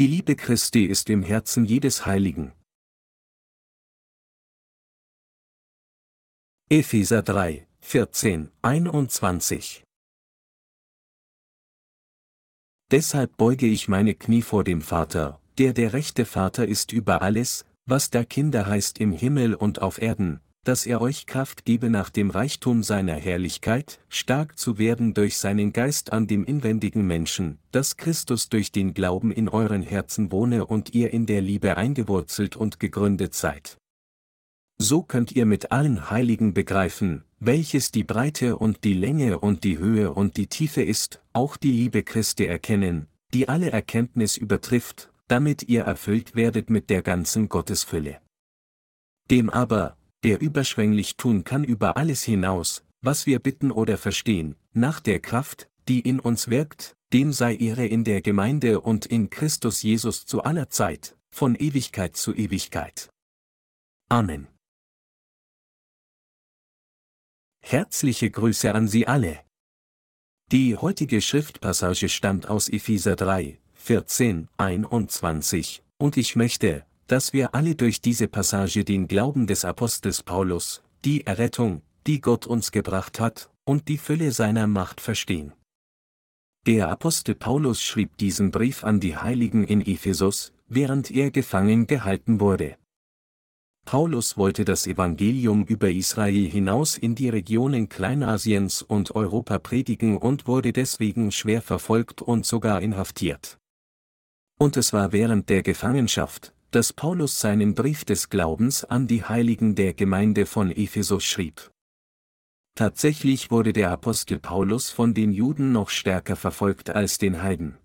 Die Liebe Christi ist im Herzen jedes Heiligen. Epheser 3, 14, 21 Deshalb beuge ich meine Knie vor dem Vater, der der rechte Vater ist über alles, was da Kinder heißt im Himmel und auf Erden, dass er euch Kraft gebe nach dem Reichtum seiner Herrlichkeit, stark zu werden durch seinen Geist an dem inwendigen Menschen, dass Christus durch den Glauben in euren Herzen wohne und ihr in der Liebe eingewurzelt und gegründet seid. So könnt ihr mit allen Heiligen begreifen, welches die Breite und die Länge und die Höhe und die Tiefe ist, auch die Liebe Christi erkennen, die alle Erkenntnis übertrifft, damit ihr erfüllt werdet mit der ganzen Gottesfülle. Dem aber, der überschwänglich tun kann über alles hinaus, was wir bitten oder verstehen, nach der Kraft, die in uns wirkt, dem sei Ehre in der Gemeinde und in Christus Jesus zu aller Zeit, von Ewigkeit zu Ewigkeit. Amen. Herzliche Grüße an Sie alle. Die heutige Schriftpassage stammt aus Epheser 3, 14, 21, und ich möchte, dass wir alle durch diese Passage den Glauben des Apostels Paulus, die Errettung, die Gott uns gebracht hat, und die Fülle seiner Macht verstehen. Der Apostel Paulus schrieb diesen Brief an die Heiligen in Ephesus, während er gefangen gehalten wurde. Paulus wollte das Evangelium über Israel hinaus in die Regionen Kleinasiens und Europa predigen und wurde deswegen schwer verfolgt und sogar inhaftiert. Und es war während der Gefangenschaft, dass Paulus seinen Brief des Glaubens an die Heiligen der Gemeinde von Ephesus schrieb. Tatsächlich wurde der Apostel Paulus von den Juden noch stärker verfolgt als den Heiden.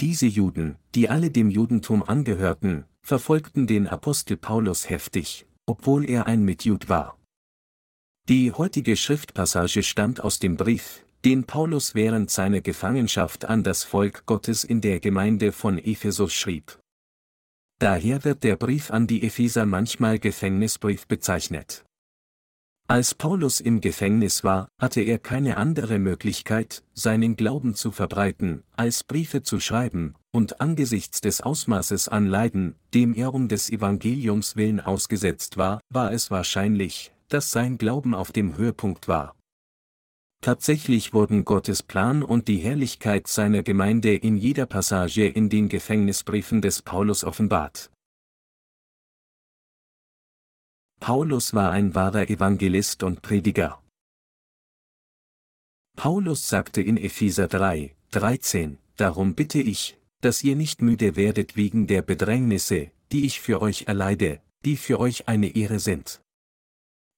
Diese Juden, die alle dem Judentum angehörten, verfolgten den Apostel Paulus heftig, obwohl er ein Mitjud war. Die heutige Schriftpassage stammt aus dem Brief, den Paulus während seiner Gefangenschaft an das Volk Gottes in der Gemeinde von Ephesus schrieb. Daher wird der Brief an die Epheser manchmal Gefängnisbrief bezeichnet. Als Paulus im Gefängnis war, hatte er keine andere Möglichkeit, seinen Glauben zu verbreiten, als Briefe zu schreiben, und angesichts des Ausmaßes an Leiden, dem er um des Evangeliums willen ausgesetzt war, war es wahrscheinlich, dass sein Glauben auf dem Höhepunkt war. Tatsächlich wurden Gottes Plan und die Herrlichkeit seiner Gemeinde in jeder Passage in den Gefängnisbriefen des Paulus offenbart. Paulus war ein wahrer Evangelist und Prediger. Paulus sagte in Epheser 3, 13, Darum bitte ich, dass ihr nicht müde werdet wegen der Bedrängnisse, die ich für euch erleide, die für euch eine Ehre sind.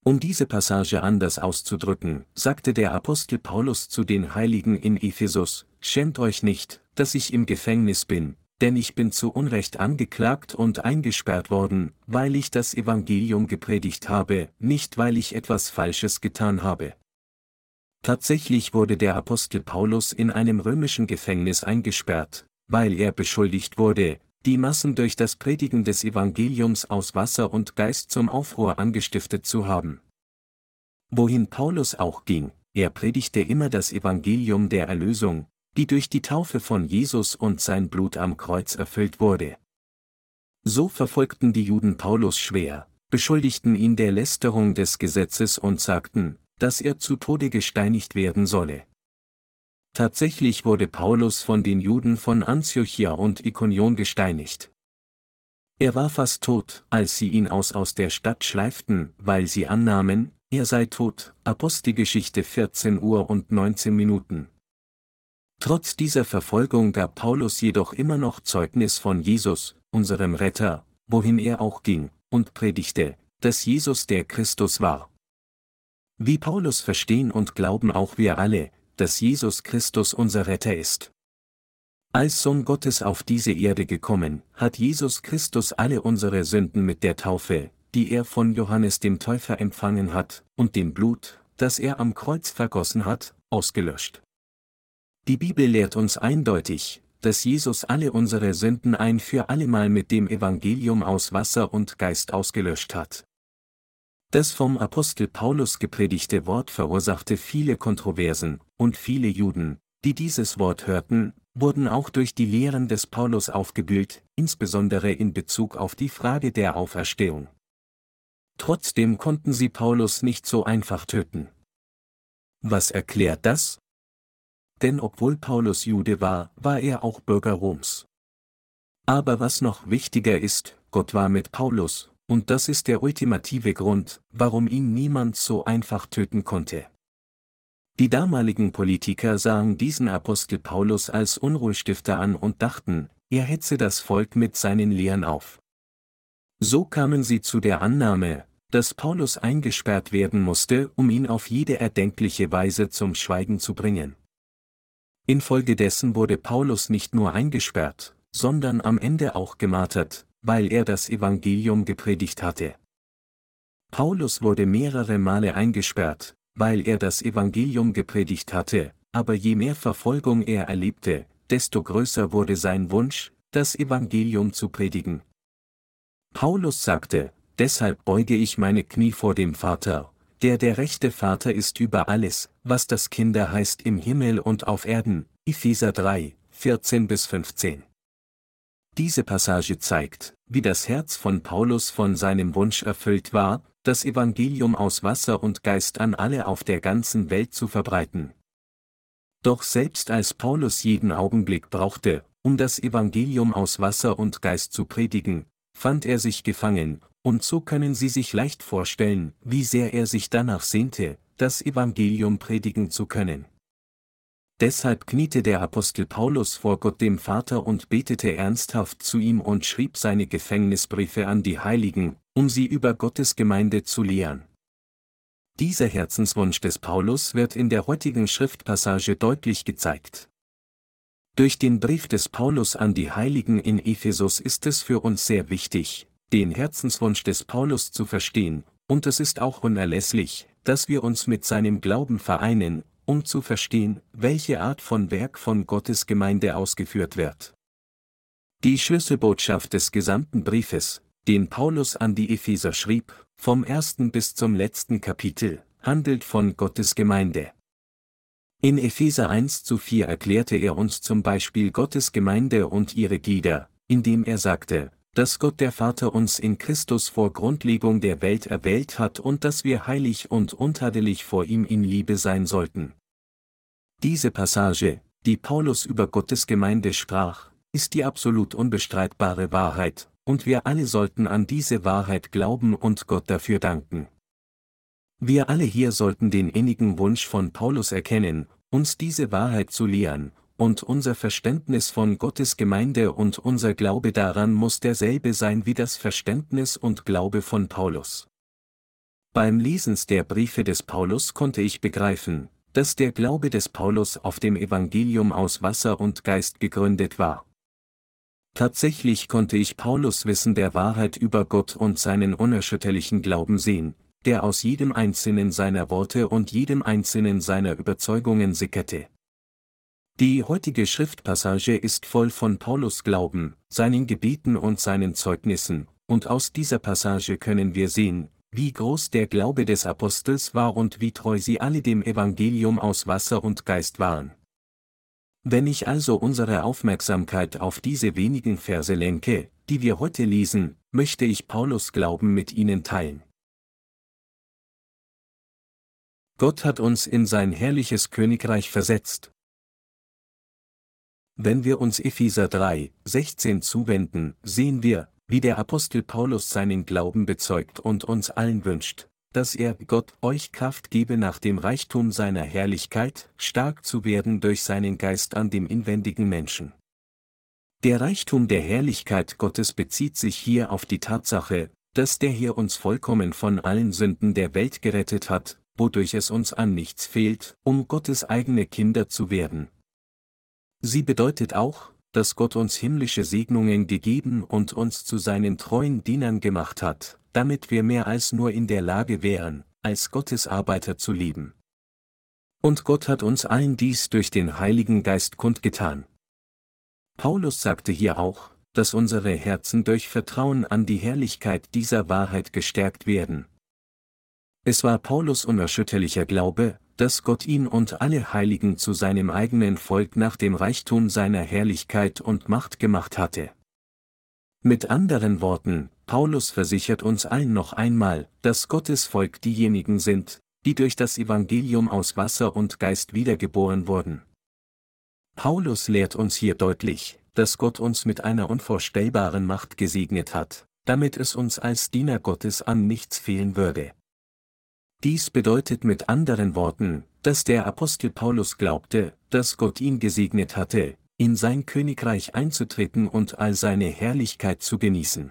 Um diese Passage anders auszudrücken, sagte der Apostel Paulus zu den Heiligen in Ephesus, Schämt euch nicht, dass ich im Gefängnis bin, denn ich bin zu Unrecht angeklagt und eingesperrt worden, weil ich das Evangelium gepredigt habe, nicht weil ich etwas Falsches getan habe. Tatsächlich wurde der Apostel Paulus in einem römischen Gefängnis eingesperrt, weil er beschuldigt wurde, die Massen durch das Predigen des Evangeliums aus Wasser und Geist zum Aufruhr angestiftet zu haben. Wohin Paulus auch ging, er predigte immer das Evangelium der Erlösung, die durch die Taufe von Jesus und sein Blut am Kreuz erfüllt wurde. So verfolgten die Juden Paulus schwer, beschuldigten ihn der Lästerung des Gesetzes und sagten, dass er zu Tode gesteinigt werden solle. Tatsächlich wurde Paulus von den Juden von Antiochia und Ikonion gesteinigt. Er war fast tot, als sie ihn aus aus der Stadt schleiften, weil sie annahmen, er sei tot. Apostelgeschichte 14 Uhr und 19 Minuten. Trotz dieser Verfolgung gab Paulus jedoch immer noch Zeugnis von Jesus, unserem Retter, wohin er auch ging, und predigte, dass Jesus der Christus war. Wie Paulus verstehen und glauben auch wir alle, dass Jesus Christus unser Retter ist. Als Sohn Gottes auf diese Erde gekommen, hat Jesus Christus alle unsere Sünden mit der Taufe, die er von Johannes dem Täufer empfangen hat, und dem Blut, das er am Kreuz vergossen hat, ausgelöscht. Die Bibel lehrt uns eindeutig, dass Jesus alle unsere Sünden ein für allemal mit dem Evangelium aus Wasser und Geist ausgelöscht hat. Das vom Apostel Paulus gepredigte Wort verursachte viele Kontroversen, und viele Juden, die dieses Wort hörten, wurden auch durch die Lehren des Paulus aufgewühlt, insbesondere in Bezug auf die Frage der Auferstehung. Trotzdem konnten sie Paulus nicht so einfach töten. Was erklärt das? Denn obwohl Paulus Jude war, war er auch Bürger Roms. Aber was noch wichtiger ist, Gott war mit Paulus, und das ist der ultimative Grund, warum ihn niemand so einfach töten konnte. Die damaligen Politiker sahen diesen Apostel Paulus als Unruhestifter an und dachten, er hetze das Volk mit seinen Lehren auf. So kamen sie zu der Annahme, dass Paulus eingesperrt werden musste, um ihn auf jede erdenkliche Weise zum Schweigen zu bringen. Infolgedessen wurde Paulus nicht nur eingesperrt, sondern am Ende auch gemartert, weil er das Evangelium gepredigt hatte. Paulus wurde mehrere Male eingesperrt, weil er das Evangelium gepredigt hatte, aber je mehr Verfolgung er erlebte, desto größer wurde sein Wunsch, das Evangelium zu predigen. Paulus sagte, deshalb beuge ich meine Knie vor dem Vater, der der rechte Vater ist über alles, was das Kinder heißt im Himmel und auf Erden, Epheser 3, 14 bis 15. Diese Passage zeigt, wie das Herz von Paulus von seinem Wunsch erfüllt war, das Evangelium aus Wasser und Geist an alle auf der ganzen Welt zu verbreiten. Doch selbst als Paulus jeden Augenblick brauchte, um das Evangelium aus Wasser und Geist zu predigen, fand er sich gefangen, und so können Sie sich leicht vorstellen, wie sehr er sich danach sehnte, das Evangelium predigen zu können. Deshalb kniete der Apostel Paulus vor Gott dem Vater und betete ernsthaft zu ihm und schrieb seine Gefängnisbriefe an die Heiligen, um sie über Gottes Gemeinde zu lehren. Dieser Herzenswunsch des Paulus wird in der heutigen Schriftpassage deutlich gezeigt. Durch den Brief des Paulus an die Heiligen in Ephesus ist es für uns sehr wichtig, den Herzenswunsch des Paulus zu verstehen, und es ist auch unerlässlich, dass wir uns mit seinem Glauben vereinen, um zu verstehen, welche Art von Werk von Gottes Gemeinde ausgeführt wird. Die Schlüsselbotschaft des gesamten Briefes, den Paulus an die Epheser schrieb, vom ersten bis zum letzten Kapitel, handelt von Gottes Gemeinde. In Epheser 1 zu 4 erklärte er uns zum Beispiel Gottes Gemeinde und ihre Glieder, indem er sagte, dass Gott der Vater uns in Christus vor Grundlegung der Welt erwählt hat und dass wir heilig und untadelig vor ihm in Liebe sein sollten. Diese Passage, die Paulus über Gottes Gemeinde sprach, ist die absolut unbestreitbare Wahrheit, und wir alle sollten an diese Wahrheit glauben und Gott dafür danken. Wir alle hier sollten den innigen Wunsch von Paulus erkennen, uns diese Wahrheit zu lehren, und unser Verständnis von Gottes Gemeinde und unser Glaube daran muss derselbe sein wie das Verständnis und Glaube von Paulus. Beim Lesens der Briefe des Paulus konnte ich begreifen, dass der Glaube des Paulus auf dem Evangelium aus Wasser und Geist gegründet war. Tatsächlich konnte ich Paulus Wissen der Wahrheit über Gott und seinen unerschütterlichen Glauben sehen, der aus jedem einzelnen seiner Worte und jedem einzelnen seiner Überzeugungen sickerte. Die heutige Schriftpassage ist voll von Paulus Glauben, seinen Gebeten und seinen Zeugnissen, und aus dieser Passage können wir sehen, wie groß der Glaube des Apostels war und wie treu sie alle dem Evangelium aus Wasser und Geist waren. Wenn ich also unsere Aufmerksamkeit auf diese wenigen Verse lenke, die wir heute lesen, möchte ich Paulus Glauben mit Ihnen teilen. Gott hat uns in sein herrliches Königreich versetzt. Wenn wir uns Epheser 3, 16 zuwenden, sehen wir, wie der Apostel Paulus seinen Glauben bezeugt und uns allen wünscht, dass er Gott euch Kraft gebe nach dem Reichtum seiner Herrlichkeit, stark zu werden durch seinen Geist an dem inwendigen Menschen. Der Reichtum der Herrlichkeit Gottes bezieht sich hier auf die Tatsache, dass der Herr uns vollkommen von allen Sünden der Welt gerettet hat, wodurch es uns an nichts fehlt, um Gottes eigene Kinder zu werden. Sie bedeutet auch, dass Gott uns himmlische Segnungen gegeben und uns zu seinen treuen Dienern gemacht hat, damit wir mehr als nur in der Lage wären, als Gottes Arbeiter zu leben. Und Gott hat uns allen dies durch den Heiligen Geist kundgetan. Paulus sagte hier auch, dass unsere Herzen durch Vertrauen an die Herrlichkeit dieser Wahrheit gestärkt werden. Es war Paulus unerschütterlicher Glaube, dass Gott ihn und alle Heiligen zu seinem eigenen Volk nach dem Reichtum seiner Herrlichkeit und Macht gemacht hatte. Mit anderen Worten, Paulus versichert uns allen noch einmal, dass Gottes Volk diejenigen sind, die durch das Evangelium aus Wasser und Geist wiedergeboren wurden. Paulus lehrt uns hier deutlich, dass Gott uns mit einer unvorstellbaren Macht gesegnet hat, damit es uns als Diener Gottes an nichts fehlen würde. Dies bedeutet mit anderen Worten, dass der Apostel Paulus glaubte, dass Gott ihn gesegnet hatte, in sein Königreich einzutreten und all seine Herrlichkeit zu genießen.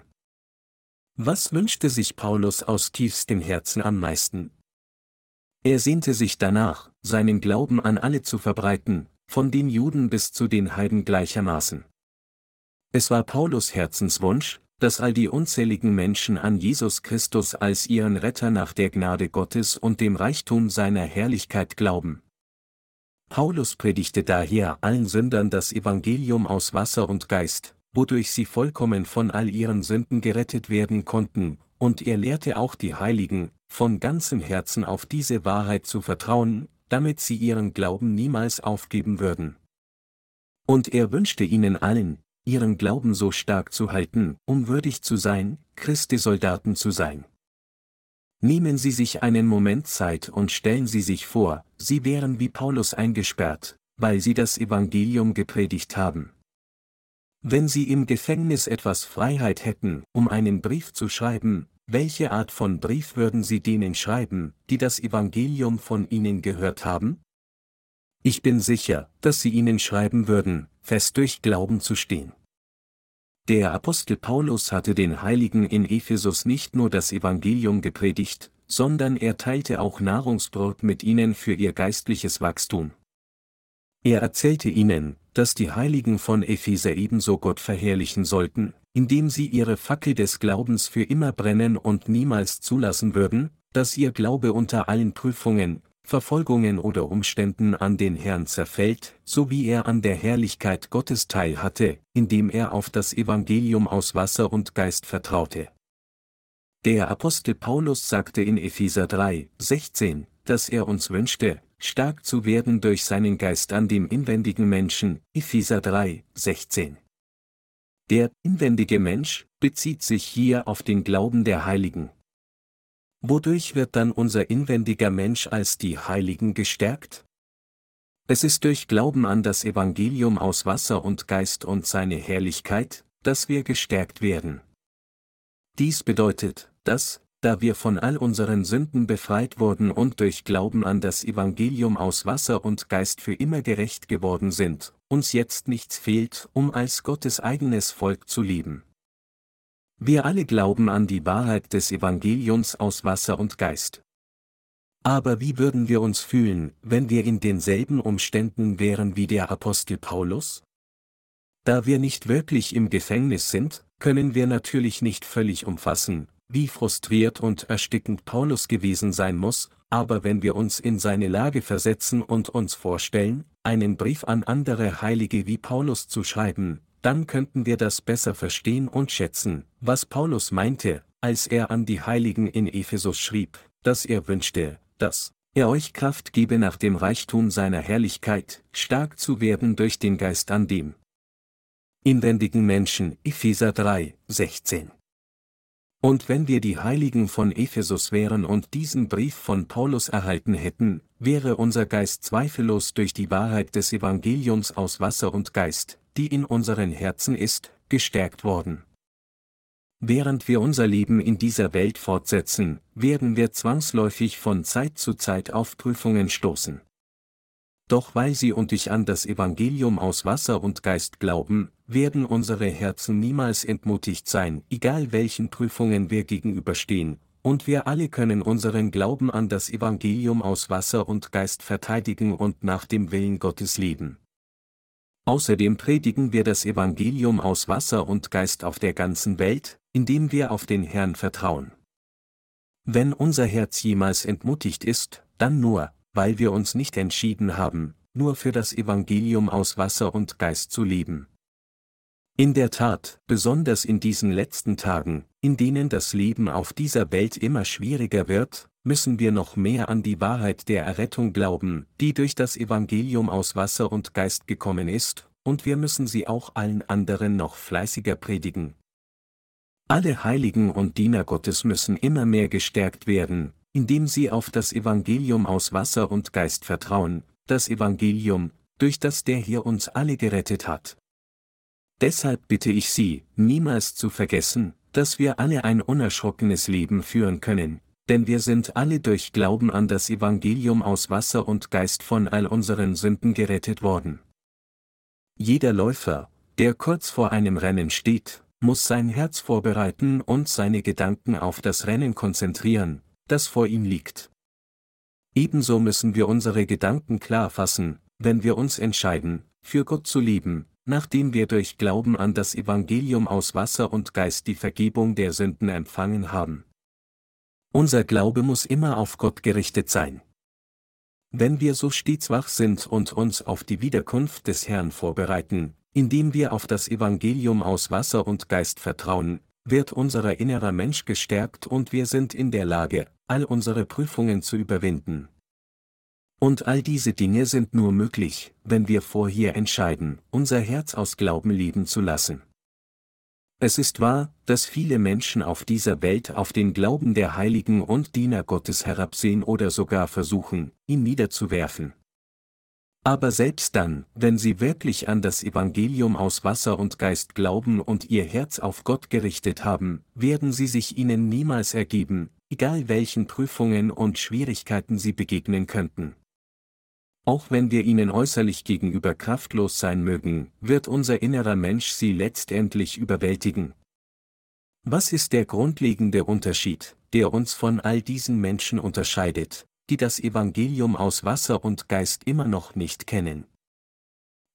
Was wünschte sich Paulus aus tiefstem Herzen am meisten? Er sehnte sich danach, seinen Glauben an alle zu verbreiten, von den Juden bis zu den Heiden gleichermaßen. Es war Paulus Herzenswunsch, dass all die unzähligen Menschen an Jesus Christus als ihren Retter nach der Gnade Gottes und dem Reichtum seiner Herrlichkeit glauben. Paulus predigte daher allen Sündern das Evangelium aus Wasser und Geist, wodurch sie vollkommen von all ihren Sünden gerettet werden konnten, und er lehrte auch die Heiligen, von ganzem Herzen auf diese Wahrheit zu vertrauen, damit sie ihren Glauben niemals aufgeben würden. Und er wünschte ihnen allen, ihren Glauben so stark zu halten, um würdig zu sein, Christi Soldaten zu sein. Nehmen Sie sich einen Moment Zeit und stellen Sie sich vor, Sie wären wie Paulus eingesperrt, weil Sie das Evangelium gepredigt haben. Wenn Sie im Gefängnis etwas Freiheit hätten, um einen Brief zu schreiben, welche Art von Brief würden Sie denen schreiben, die das Evangelium von Ihnen gehört haben? Ich bin sicher, dass Sie ihnen schreiben würden, fest durch Glauben zu stehen. Der Apostel Paulus hatte den Heiligen in Ephesus nicht nur das Evangelium gepredigt, sondern er teilte auch Nahrungsbrot mit ihnen für ihr geistliches Wachstum. Er erzählte ihnen, dass die Heiligen von Epheser ebenso Gott verherrlichen sollten, indem sie ihre Fackel des Glaubens für immer brennen und niemals zulassen würden, dass ihr Glaube unter allen Prüfungen, Verfolgungen oder Umständen an den Herrn zerfällt, so wie er an der Herrlichkeit Gottes teil hatte, indem er auf das Evangelium aus Wasser und Geist vertraute. Der Apostel Paulus sagte in Epheser 3, 16, dass er uns wünschte, stark zu werden durch seinen Geist an dem inwendigen Menschen, Epheser 3, 16. Der inwendige Mensch bezieht sich hier auf den Glauben der Heiligen. Wodurch wird dann unser inwendiger Mensch als die Heiligen gestärkt? Es ist durch Glauben an das Evangelium aus Wasser und Geist und seine Herrlichkeit, dass wir gestärkt werden. Dies bedeutet, dass, da wir von all unseren Sünden befreit wurden und durch Glauben an das Evangelium aus Wasser und Geist für immer gerecht geworden sind, uns jetzt nichts fehlt, um als Gottes eigenes Volk zu leben. Wir alle glauben an die Wahrheit des Evangeliums aus Wasser und Geist. Aber wie würden wir uns fühlen, wenn wir in denselben Umständen wären wie der Apostel Paulus? Da wir nicht wirklich im Gefängnis sind, können wir natürlich nicht völlig umfassen, wie frustriert und erstickend Paulus gewesen sein muss, aber wenn wir uns in seine Lage versetzen und uns vorstellen, einen Brief an andere Heilige wie Paulus zu schreiben, dann könnten wir das besser verstehen und schätzen, was Paulus meinte, als er an die Heiligen in Ephesus schrieb, dass er wünschte, dass er euch Kraft gebe nach dem Reichtum seiner Herrlichkeit, stark zu werden durch den Geist an dem inwendigen Menschen, Epheser 3, 16. Und wenn wir die Heiligen von Ephesus wären und diesen Brief von Paulus erhalten hätten, wäre unser Geist zweifellos durch die Wahrheit des Evangeliums aus Wasser und Geist, die in unseren Herzen ist, gestärkt worden. Während wir unser Leben in dieser Welt fortsetzen, werden wir zwangsläufig von Zeit zu Zeit auf Prüfungen stoßen. Doch weil sie und ich an das Evangelium aus Wasser und Geist glauben, werden unsere Herzen niemals entmutigt sein, egal welchen Prüfungen wir gegenüberstehen, und wir alle können unseren Glauben an das Evangelium aus Wasser und Geist verteidigen und nach dem Willen Gottes leben. Außerdem predigen wir das Evangelium aus Wasser und Geist auf der ganzen Welt, indem wir auf den Herrn vertrauen. Wenn unser Herz jemals entmutigt ist, dann nur, weil wir uns nicht entschieden haben, nur für das Evangelium aus Wasser und Geist zu leben. In der Tat, besonders in diesen letzten Tagen, in denen das Leben auf dieser Welt immer schwieriger wird, müssen wir noch mehr an die Wahrheit der Errettung glauben, die durch das Evangelium aus Wasser und Geist gekommen ist, und wir müssen sie auch allen anderen noch fleißiger predigen. Alle Heiligen und Diener Gottes müssen immer mehr gestärkt werden, indem sie auf das Evangelium aus Wasser und Geist vertrauen, das Evangelium, durch das der hier uns alle gerettet hat. Deshalb bitte ich Sie, niemals zu vergessen, dass wir alle ein unerschrockenes Leben führen können, denn wir sind alle durch Glauben an das Evangelium aus Wasser und Geist von all unseren Sünden gerettet worden. Jeder Läufer, der kurz vor einem Rennen steht, muss sein Herz vorbereiten und seine Gedanken auf das Rennen konzentrieren, das vor ihm liegt. Ebenso müssen wir unsere Gedanken klar fassen, wenn wir uns entscheiden, für Gott zu lieben, nachdem wir durch Glauben an das Evangelium aus Wasser und Geist die Vergebung der Sünden empfangen haben. Unser Glaube muss immer auf Gott gerichtet sein. Wenn wir so stets wach sind und uns auf die Wiederkunft des Herrn vorbereiten, indem wir auf das Evangelium aus Wasser und Geist vertrauen, wird unser innerer Mensch gestärkt und wir sind in der Lage, all unsere Prüfungen zu überwinden. Und all diese Dinge sind nur möglich, wenn wir vorher entscheiden, unser Herz aus Glauben lieben zu lassen. Es ist wahr, dass viele Menschen auf dieser Welt auf den Glauben der Heiligen und Diener Gottes herabsehen oder sogar versuchen, ihn niederzuwerfen. Aber selbst dann, wenn sie wirklich an das Evangelium aus Wasser und Geist glauben und ihr Herz auf Gott gerichtet haben, werden sie sich ihnen niemals ergeben, egal welchen Prüfungen und Schwierigkeiten sie begegnen könnten. Auch wenn wir ihnen äußerlich gegenüber kraftlos sein mögen, wird unser innerer Mensch sie letztendlich überwältigen. Was ist der grundlegende Unterschied, der uns von all diesen Menschen unterscheidet, die das Evangelium aus Wasser und Geist immer noch nicht kennen?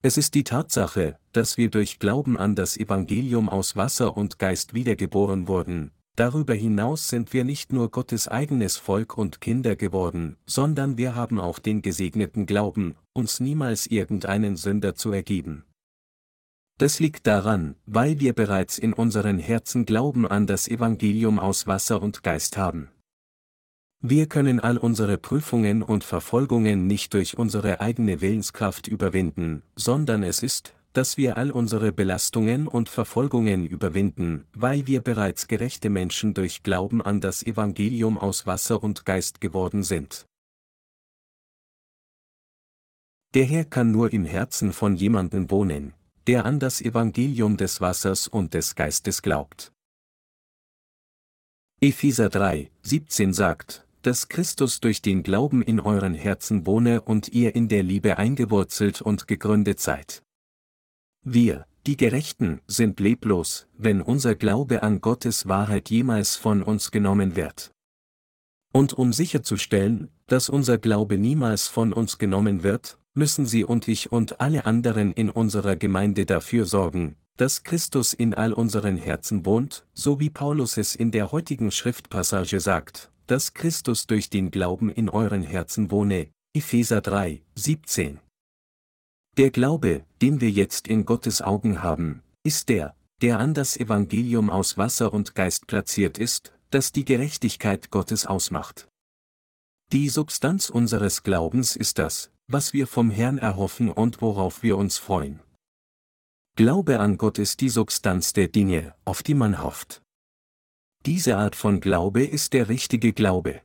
Es ist die Tatsache, dass wir durch Glauben an das Evangelium aus Wasser und Geist wiedergeboren wurden, Darüber hinaus sind wir nicht nur Gottes eigenes Volk und Kinder geworden, sondern wir haben auch den gesegneten Glauben, uns niemals irgendeinen Sünder zu ergeben. Das liegt daran, weil wir bereits in unseren Herzen Glauben an das Evangelium aus Wasser und Geist haben. Wir können all unsere Prüfungen und Verfolgungen nicht durch unsere eigene Willenskraft überwinden, sondern es ist, dass wir all unsere Belastungen und Verfolgungen überwinden, weil wir bereits gerechte Menschen durch Glauben an das Evangelium aus Wasser und Geist geworden sind. Der Herr kann nur im Herzen von jemandem wohnen, der an das Evangelium des Wassers und des Geistes glaubt. Epheser 3, 17 sagt, dass Christus durch den Glauben in euren Herzen wohne und ihr in der Liebe eingewurzelt und gegründet seid. Wir, die Gerechten, sind leblos, wenn unser Glaube an Gottes Wahrheit jemals von uns genommen wird. Und um sicherzustellen, dass unser Glaube niemals von uns genommen wird, müssen Sie und ich und alle anderen in unserer Gemeinde dafür sorgen, dass Christus in all unseren Herzen wohnt, so wie Paulus es in der heutigen Schriftpassage sagt, dass Christus durch den Glauben in euren Herzen wohne, Epheser 3, 17. Der Glaube, den wir jetzt in Gottes Augen haben, ist der, der an das Evangelium aus Wasser und Geist platziert ist, das die Gerechtigkeit Gottes ausmacht. Die Substanz unseres Glaubens ist das, was wir vom Herrn erhoffen und worauf wir uns freuen. Glaube an Gott ist die Substanz der Dinge, auf die man hofft. Diese Art von Glaube ist der richtige Glaube.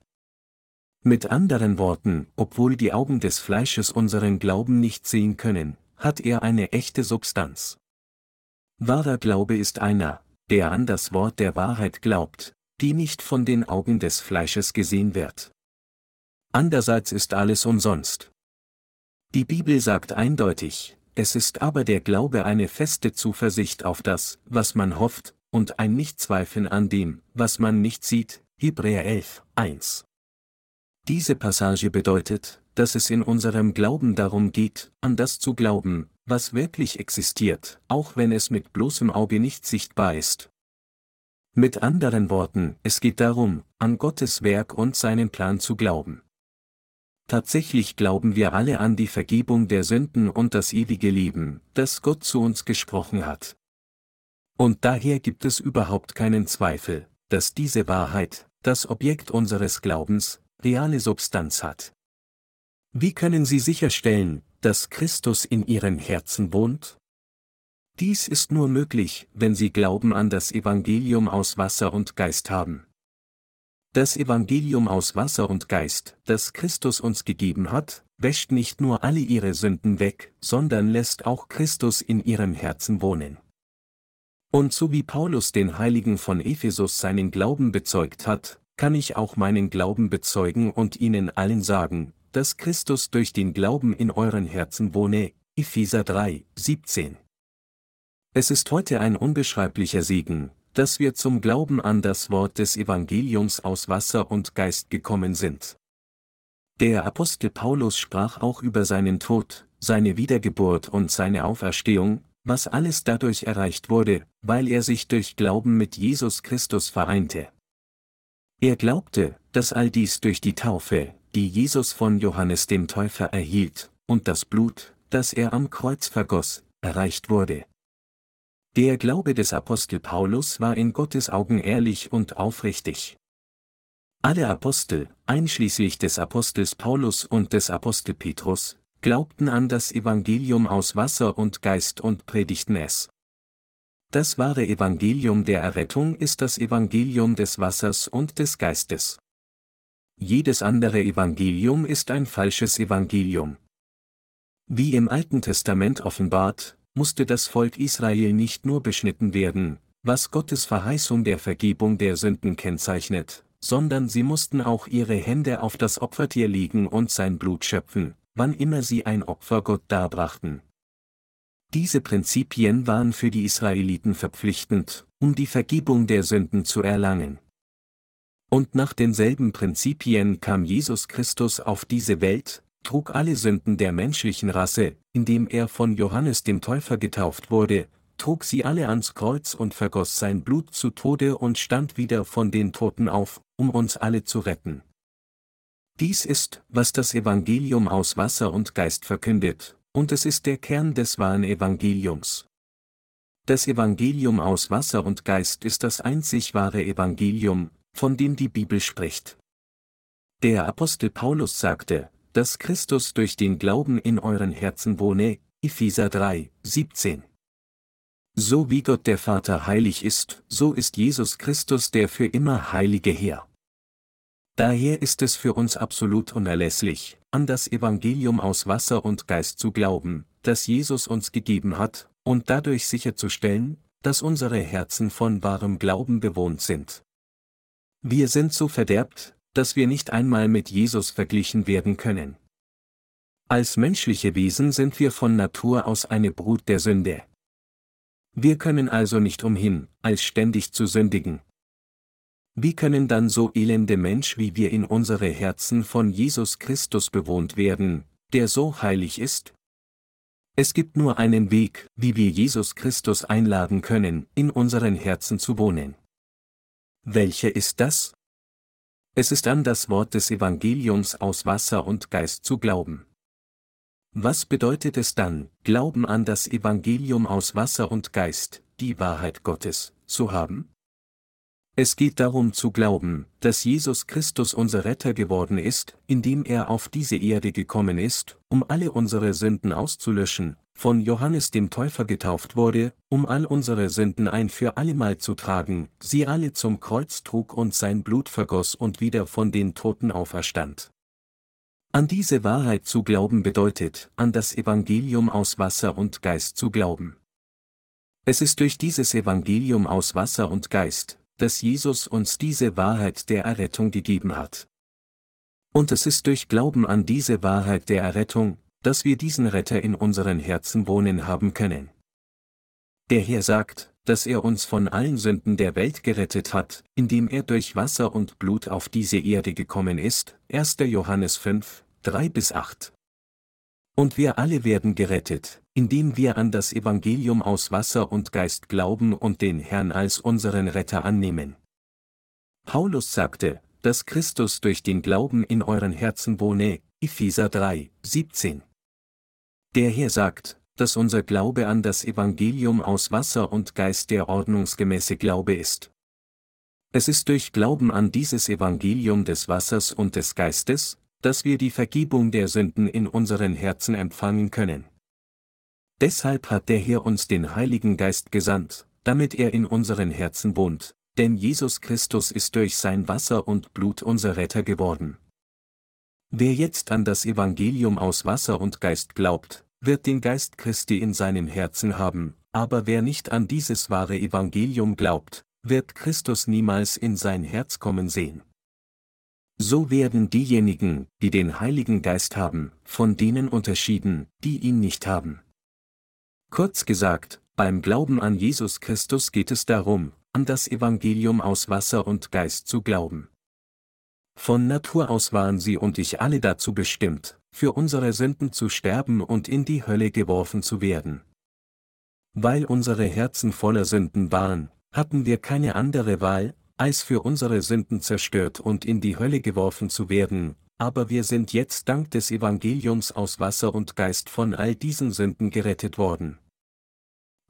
Mit anderen Worten, obwohl die Augen des Fleisches unseren Glauben nicht sehen können, hat er eine echte Substanz. Wahrer Glaube ist einer, der an das Wort der Wahrheit glaubt, die nicht von den Augen des Fleisches gesehen wird. Andererseits ist alles umsonst. Die Bibel sagt eindeutig, es ist aber der Glaube eine feste Zuversicht auf das, was man hofft, und ein Nichtzweifeln an dem, was man nicht sieht, Hebräer 11, 1. Diese Passage bedeutet, dass es in unserem Glauben darum geht, an das zu glauben, was wirklich existiert, auch wenn es mit bloßem Auge nicht sichtbar ist. Mit anderen Worten, es geht darum, an Gottes Werk und seinen Plan zu glauben. Tatsächlich glauben wir alle an die Vergebung der Sünden und das ewige Leben, das Gott zu uns gesprochen hat. Und daher gibt es überhaupt keinen Zweifel, dass diese Wahrheit, das Objekt unseres Glaubens, reale Substanz hat. Wie können Sie sicherstellen, dass Christus in Ihrem Herzen wohnt? Dies ist nur möglich, wenn Sie Glauben an das Evangelium aus Wasser und Geist haben. Das Evangelium aus Wasser und Geist, das Christus uns gegeben hat, wäscht nicht nur alle ihre Sünden weg, sondern lässt auch Christus in ihrem Herzen wohnen. Und so wie Paulus den Heiligen von Ephesus seinen Glauben bezeugt hat, kann ich auch meinen Glauben bezeugen und ihnen allen sagen, dass Christus durch den Glauben in euren Herzen wohne. Epheser 3, 17. Es ist heute ein unbeschreiblicher Segen, dass wir zum Glauben an das Wort des Evangeliums aus Wasser und Geist gekommen sind. Der Apostel Paulus sprach auch über seinen Tod, seine Wiedergeburt und seine Auferstehung, was alles dadurch erreicht wurde, weil er sich durch Glauben mit Jesus Christus vereinte. Er glaubte, dass all dies durch die Taufe, die Jesus von Johannes dem Täufer erhielt, und das Blut, das er am Kreuz vergoss, erreicht wurde. Der Glaube des Apostel Paulus war in Gottes Augen ehrlich und aufrichtig. Alle Apostel, einschließlich des Apostels Paulus und des Apostel Petrus, glaubten an das Evangelium aus Wasser und Geist und predigten es. Das wahre Evangelium der Errettung ist das Evangelium des Wassers und des Geistes. Jedes andere Evangelium ist ein falsches Evangelium. Wie im Alten Testament offenbart, musste das Volk Israel nicht nur beschnitten werden, was Gottes Verheißung der Vergebung der Sünden kennzeichnet, sondern sie mussten auch ihre Hände auf das Opfertier legen und sein Blut schöpfen, wann immer sie ein Opfer Gott darbrachten. Diese Prinzipien waren für die Israeliten verpflichtend, um die Vergebung der Sünden zu erlangen. Und nach denselben Prinzipien kam Jesus Christus auf diese Welt, trug alle Sünden der menschlichen Rasse, indem er von Johannes dem Täufer getauft wurde, trug sie alle ans Kreuz und vergoss sein Blut zu Tode und stand wieder von den Toten auf, um uns alle zu retten. Dies ist, was das Evangelium aus Wasser und Geist verkündet, und es ist der Kern des wahren Evangeliums. Das Evangelium aus Wasser und Geist ist das einzig wahre Evangelium, von dem die Bibel spricht. Der Apostel Paulus sagte, dass Christus durch den Glauben in euren Herzen wohne, Epheser 3, 17. So wie Gott der Vater heilig ist, so ist Jesus Christus der für immer heilige Herr. Daher ist es für uns absolut unerlässlich, an das Evangelium aus Wasser und Geist zu glauben, das Jesus uns gegeben hat, und dadurch sicherzustellen, dass unsere Herzen von wahrem Glauben bewohnt sind. Wir sind so verderbt, dass wir nicht einmal mit Jesus verglichen werden können. Als menschliche Wesen sind wir von Natur aus eine Brut der Sünde. Wir können also nicht umhin, als ständig zu sündigen. Wie können dann so elende Mensch wie wir in unsere Herzen von Jesus Christus bewohnt werden, der so heilig ist? Es gibt nur einen Weg, wie wir Jesus Christus einladen können, in unseren Herzen zu wohnen. Welcher ist das? Es ist an das Wort des Evangeliums aus Wasser und Geist zu glauben. Was bedeutet es dann, Glauben an das Evangelium aus Wasser und Geist, die Wahrheit Gottes, zu haben? Es geht darum zu glauben, dass Jesus Christus unser Retter geworden ist, indem er auf diese Erde gekommen ist, um alle unsere Sünden auszulöschen, von Johannes dem Täufer getauft wurde, um all unsere Sünden ein für allemal zu tragen, sie alle zum Kreuz trug und sein Blut vergoss und wieder von den Toten auferstand. An diese Wahrheit zu glauben bedeutet, an das Evangelium aus Wasser und Geist zu glauben. Es ist durch dieses Evangelium aus Wasser und Geist, dass Jesus uns diese Wahrheit der Errettung gegeben hat. Und es ist durch Glauben an diese Wahrheit der Errettung, dass wir diesen Retter in unseren Herzen wohnen haben können. Der Herr sagt, dass er uns von allen Sünden der Welt gerettet hat, indem er durch Wasser und Blut auf diese Erde gekommen ist, 1. Johannes 5, 3 bis 8. Und wir alle werden gerettet, indem wir an das Evangelium aus Wasser und Geist glauben und den Herrn als unseren Retter annehmen. Paulus sagte, dass Christus durch den Glauben in euren Herzen wohne, Epheser 3, 17. Der Herr sagt, dass unser Glaube an das Evangelium aus Wasser und Geist der ordnungsgemäße Glaube ist. Es ist durch Glauben an dieses Evangelium des Wassers und des Geistes, dass wir die Vergebung der Sünden in unseren Herzen empfangen können. Deshalb hat der Herr uns den Heiligen Geist gesandt, damit er in unseren Herzen wohnt, denn Jesus Christus ist durch sein Wasser und Blut unser Retter geworden. Wer jetzt an das Evangelium aus Wasser und Geist glaubt, wird den Geist Christi in seinem Herzen haben, aber wer nicht an dieses wahre Evangelium glaubt, wird Christus niemals in sein Herz kommen sehen. So werden diejenigen, die den Heiligen Geist haben, von denen unterschieden, die ihn nicht haben. Kurz gesagt, beim Glauben an Jesus Christus geht es darum, an das Evangelium aus Wasser und Geist zu glauben. Von Natur aus waren sie und ich alle dazu bestimmt, für unsere Sünden zu sterben und in die Hölle geworfen zu werden. Weil unsere Herzen voller Sünden waren, hatten wir keine andere Wahl, als für unsere Sünden zerstört und in die Hölle geworfen zu werden, aber wir sind jetzt dank des Evangeliums aus Wasser und Geist von all diesen Sünden gerettet worden.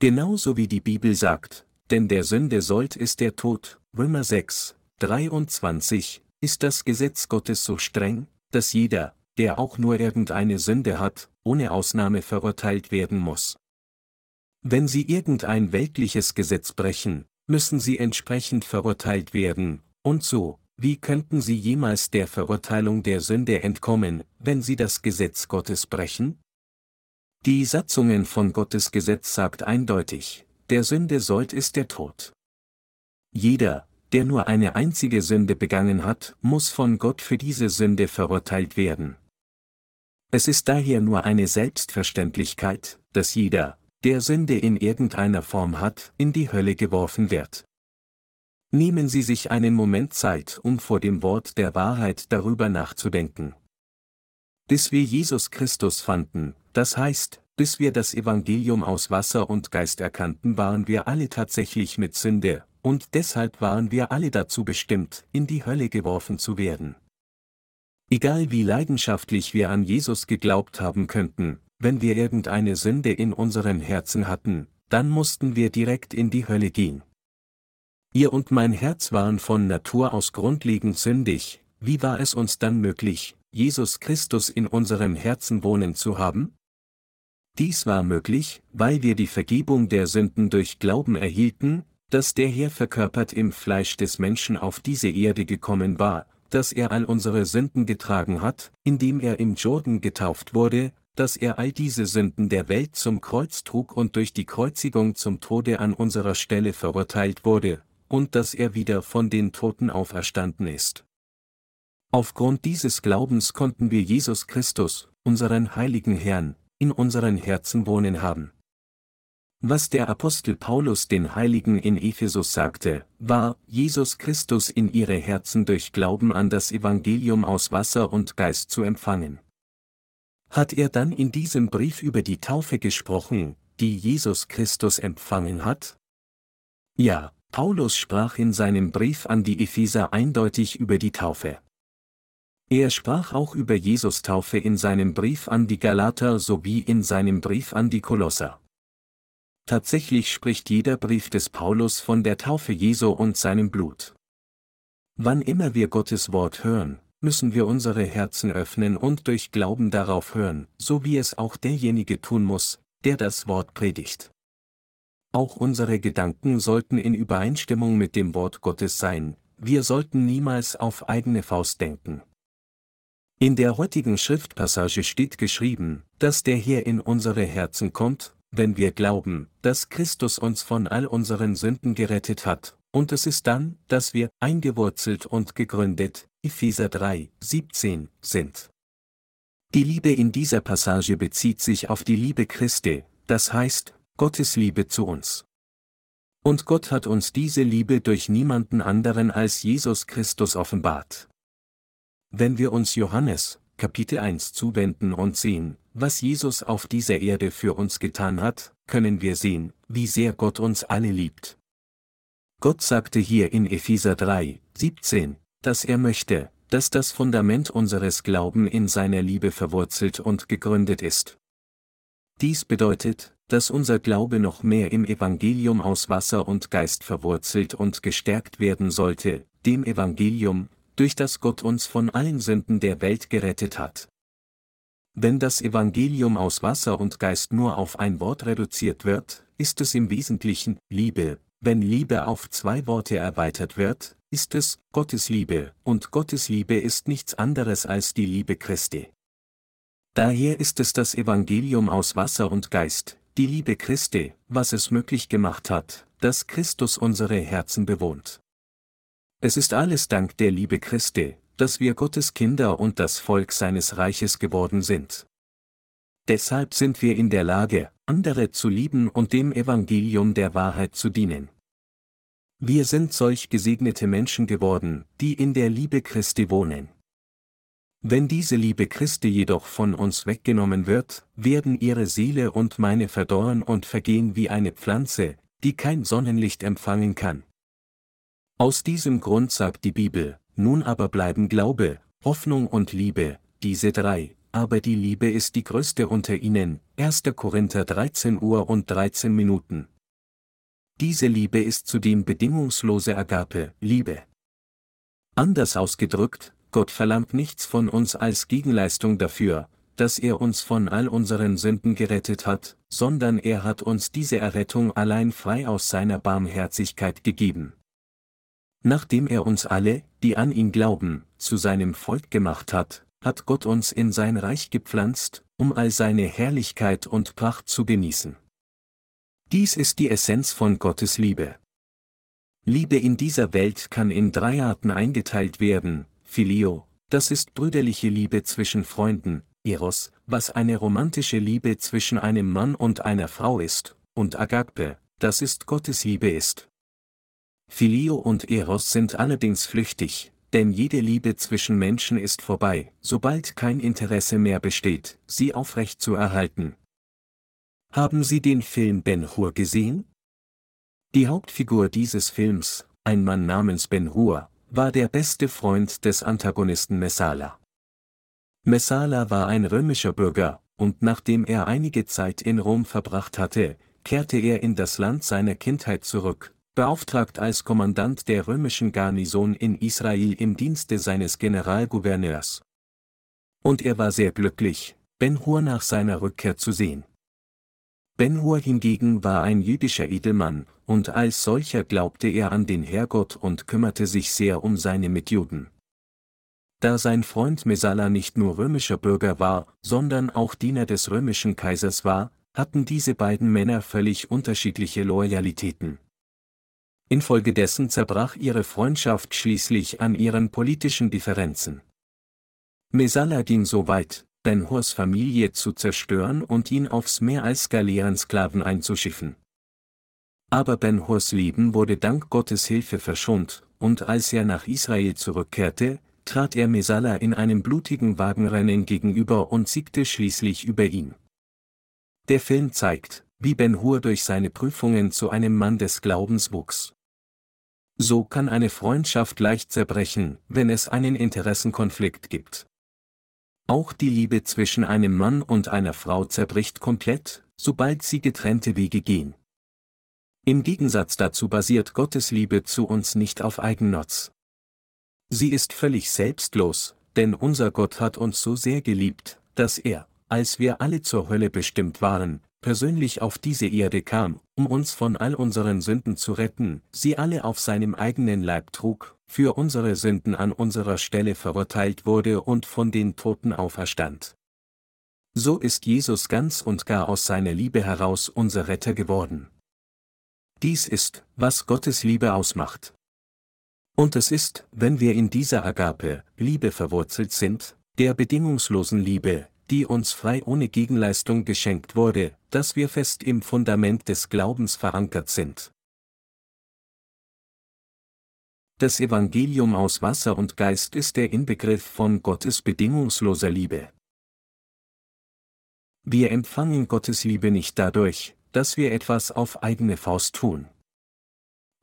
Genauso wie die Bibel sagt, denn der Sünde sollt ist der Tod, Römer 6, 23, ist das Gesetz Gottes so streng, dass jeder, der auch nur irgendeine Sünde hat, ohne Ausnahme verurteilt werden muss. Wenn sie irgendein weltliches Gesetz brechen, müssen sie entsprechend verurteilt werden, und so, wie könnten sie jemals der Verurteilung der Sünde entkommen, wenn sie das Gesetz Gottes brechen? Die Satzungen von Gottes Gesetz sagt eindeutig, der Sünde sollt ist der Tod. Jeder, der nur eine einzige Sünde begangen hat, muss von Gott für diese Sünde verurteilt werden. Es ist daher nur eine Selbstverständlichkeit, dass jeder, der Sünde in irgendeiner Form hat, in die Hölle geworfen wird. Nehmen Sie sich einen Moment Zeit, um vor dem Wort der Wahrheit darüber nachzudenken. Bis wir Jesus Christus fanden, das heißt, bis wir das Evangelium aus Wasser und Geist erkannten, waren wir alle tatsächlich mit Sünde, und deshalb waren wir alle dazu bestimmt, in die Hölle geworfen zu werden. Egal wie leidenschaftlich wir an Jesus geglaubt haben könnten, wenn wir irgendeine Sünde in unseren Herzen hatten, dann mussten wir direkt in die Hölle gehen. Ihr und mein Herz waren von Natur aus grundlegend sündig, wie war es uns dann möglich, Jesus Christus in unserem Herzen wohnen zu haben? Dies war möglich, weil wir die Vergebung der Sünden durch Glauben erhielten, dass der Herr verkörpert im Fleisch des Menschen auf diese Erde gekommen war, dass er all unsere Sünden getragen hat, indem er im Jordan getauft wurde, dass er all diese Sünden der Welt zum Kreuz trug und durch die Kreuzigung zum Tode an unserer Stelle verurteilt wurde, und dass er wieder von den Toten auferstanden ist. Aufgrund dieses Glaubens konnten wir Jesus Christus, unseren heiligen Herrn, in unseren Herzen wohnen haben. Was der Apostel Paulus den Heiligen in Ephesus sagte, war, Jesus Christus in ihre Herzen durch Glauben an das Evangelium aus Wasser und Geist zu empfangen. Hat er dann in diesem Brief über die Taufe gesprochen, die Jesus Christus empfangen hat? Ja, Paulus sprach in seinem Brief an die Epheser eindeutig über die Taufe. Er sprach auch über Jesus Taufe in seinem Brief an die Galater sowie in seinem Brief an die Kolosser. Tatsächlich spricht jeder Brief des Paulus von der Taufe Jesu und seinem Blut. Wann immer wir Gottes Wort hören, müssen wir unsere Herzen öffnen und durch Glauben darauf hören, so wie es auch derjenige tun muss, der das Wort predigt. Auch unsere Gedanken sollten in Übereinstimmung mit dem Wort Gottes sein, wir sollten niemals auf eigene Faust denken. In der heutigen Schriftpassage steht geschrieben, dass der Herr in unsere Herzen kommt, wenn wir glauben, dass Christus uns von all unseren Sünden gerettet hat, und es ist dann, dass wir eingewurzelt und gegründet, Epheser 3, 17, sind. Die Liebe in dieser Passage bezieht sich auf die Liebe Christi, das heißt, Gottes Liebe zu uns. Und Gott hat uns diese Liebe durch niemanden anderen als Jesus Christus offenbart. Wenn wir uns Johannes, Kapitel 1 zuwenden und sehen, was Jesus auf dieser Erde für uns getan hat, können wir sehen, wie sehr Gott uns alle liebt. Gott sagte hier in Epheser 3, 17, dass er möchte, dass das Fundament unseres Glauben in seiner Liebe verwurzelt und gegründet ist. Dies bedeutet, dass unser Glaube noch mehr im Evangelium aus Wasser und Geist verwurzelt und gestärkt werden sollte, dem Evangelium, durch das Gott uns von allen Sünden der Welt gerettet hat. Wenn das Evangelium aus Wasser und Geist nur auf ein Wort reduziert wird, ist es im Wesentlichen Liebe, wenn Liebe auf zwei Worte erweitert wird, ist es Gottes Liebe, und Gottes Liebe ist nichts anderes als die Liebe Christi. Daher ist es das Evangelium aus Wasser und Geist, die Liebe Christi, was es möglich gemacht hat, dass Christus unsere Herzen bewohnt. Es ist alles dank der Liebe Christi, dass wir Gottes Kinder und das Volk seines Reiches geworden sind. Deshalb sind wir in der Lage, andere zu lieben und dem Evangelium der Wahrheit zu dienen. Wir sind solch gesegnete Menschen geworden, die in der Liebe Christi wohnen. Wenn diese Liebe Christi jedoch von uns weggenommen wird, werden ihre Seele und meine verdorren und vergehen wie eine Pflanze, die kein Sonnenlicht empfangen kann. Aus diesem Grund sagt die Bibel, nun aber bleiben Glaube, Hoffnung und Liebe, diese drei, aber die Liebe ist die größte unter ihnen, 1. Korinther 13 Uhr und 13 Minuten. Diese Liebe ist zudem bedingungslose Agape, Liebe. Anders ausgedrückt, Gott verlangt nichts von uns als Gegenleistung dafür, dass er uns von all unseren Sünden gerettet hat, sondern er hat uns diese Errettung allein frei aus seiner Barmherzigkeit gegeben. Nachdem er uns alle, die an ihn glauben, zu seinem Volk gemacht hat, hat Gott uns in sein Reich gepflanzt, um all seine Herrlichkeit und Pracht zu genießen. Dies ist die Essenz von Gottes Liebe. Liebe in dieser Welt kann in drei Arten eingeteilt werden, Filio, das ist brüderliche Liebe zwischen Freunden, Eros, was eine romantische Liebe zwischen einem Mann und einer Frau ist, und Agape, das ist Gottes Liebe ist. Filio und Eros sind allerdings flüchtig, denn jede Liebe zwischen Menschen ist vorbei, sobald kein Interesse mehr besteht, sie aufrecht zu erhalten, haben Sie den Film Ben Hur gesehen? Die Hauptfigur dieses Films, ein Mann namens Ben Hur, war der beste Freund des Antagonisten Messala. Messala war ein römischer Bürger, und nachdem er einige Zeit in Rom verbracht hatte, kehrte er in das Land seiner Kindheit zurück, beauftragt als Kommandant der römischen Garnison in Israel im Dienste seines Generalgouverneurs. Und er war sehr glücklich, Ben Hur nach seiner Rückkehr zu sehen. Ben-Hur hingegen war ein jüdischer Edelmann, und als solcher glaubte er an den Herrgott und kümmerte sich sehr um seine Mitjuden. Da sein Freund Mesala nicht nur römischer Bürger war, sondern auch Diener des römischen Kaisers war, hatten diese beiden Männer völlig unterschiedliche Loyalitäten. Infolgedessen zerbrach ihre Freundschaft schließlich an ihren politischen Differenzen. Mesala ging so weit, Ben Hurs Familie zu zerstören und ihn aufs Meer als Galeerensklaven einzuschiffen. Aber Ben Hurs Leben wurde dank Gottes Hilfe verschont, und als er nach Israel zurückkehrte, trat er Mesala in einem blutigen Wagenrennen gegenüber und siegte schließlich über ihn. Der Film zeigt, wie Ben Hur durch seine Prüfungen zu einem Mann des Glaubens wuchs. So kann eine Freundschaft leicht zerbrechen, wenn es einen Interessenkonflikt gibt. Auch die Liebe zwischen einem Mann und einer Frau zerbricht komplett, sobald sie getrennte Wege gehen. Im Gegensatz dazu basiert Gottes Liebe zu uns nicht auf Eigennutz. Sie ist völlig selbstlos, denn unser Gott hat uns so sehr geliebt, dass er, als wir alle zur Hölle bestimmt waren, persönlich auf diese Erde kam, um uns von all unseren Sünden zu retten, sie alle auf seinem eigenen Leib trug, für unsere Sünden an unserer Stelle verurteilt wurde und von den Toten auferstand. So ist Jesus ganz und gar aus seiner Liebe heraus unser Retter geworden. Dies ist, was Gottes Liebe ausmacht. Und es ist, wenn wir in dieser Agape, Liebe verwurzelt sind, der bedingungslosen Liebe, die uns frei ohne Gegenleistung geschenkt wurde, dass wir fest im Fundament des Glaubens verankert sind. Das Evangelium aus Wasser und Geist ist der Inbegriff von Gottes bedingungsloser Liebe. Wir empfangen Gottes Liebe nicht dadurch, dass wir etwas auf eigene Faust tun.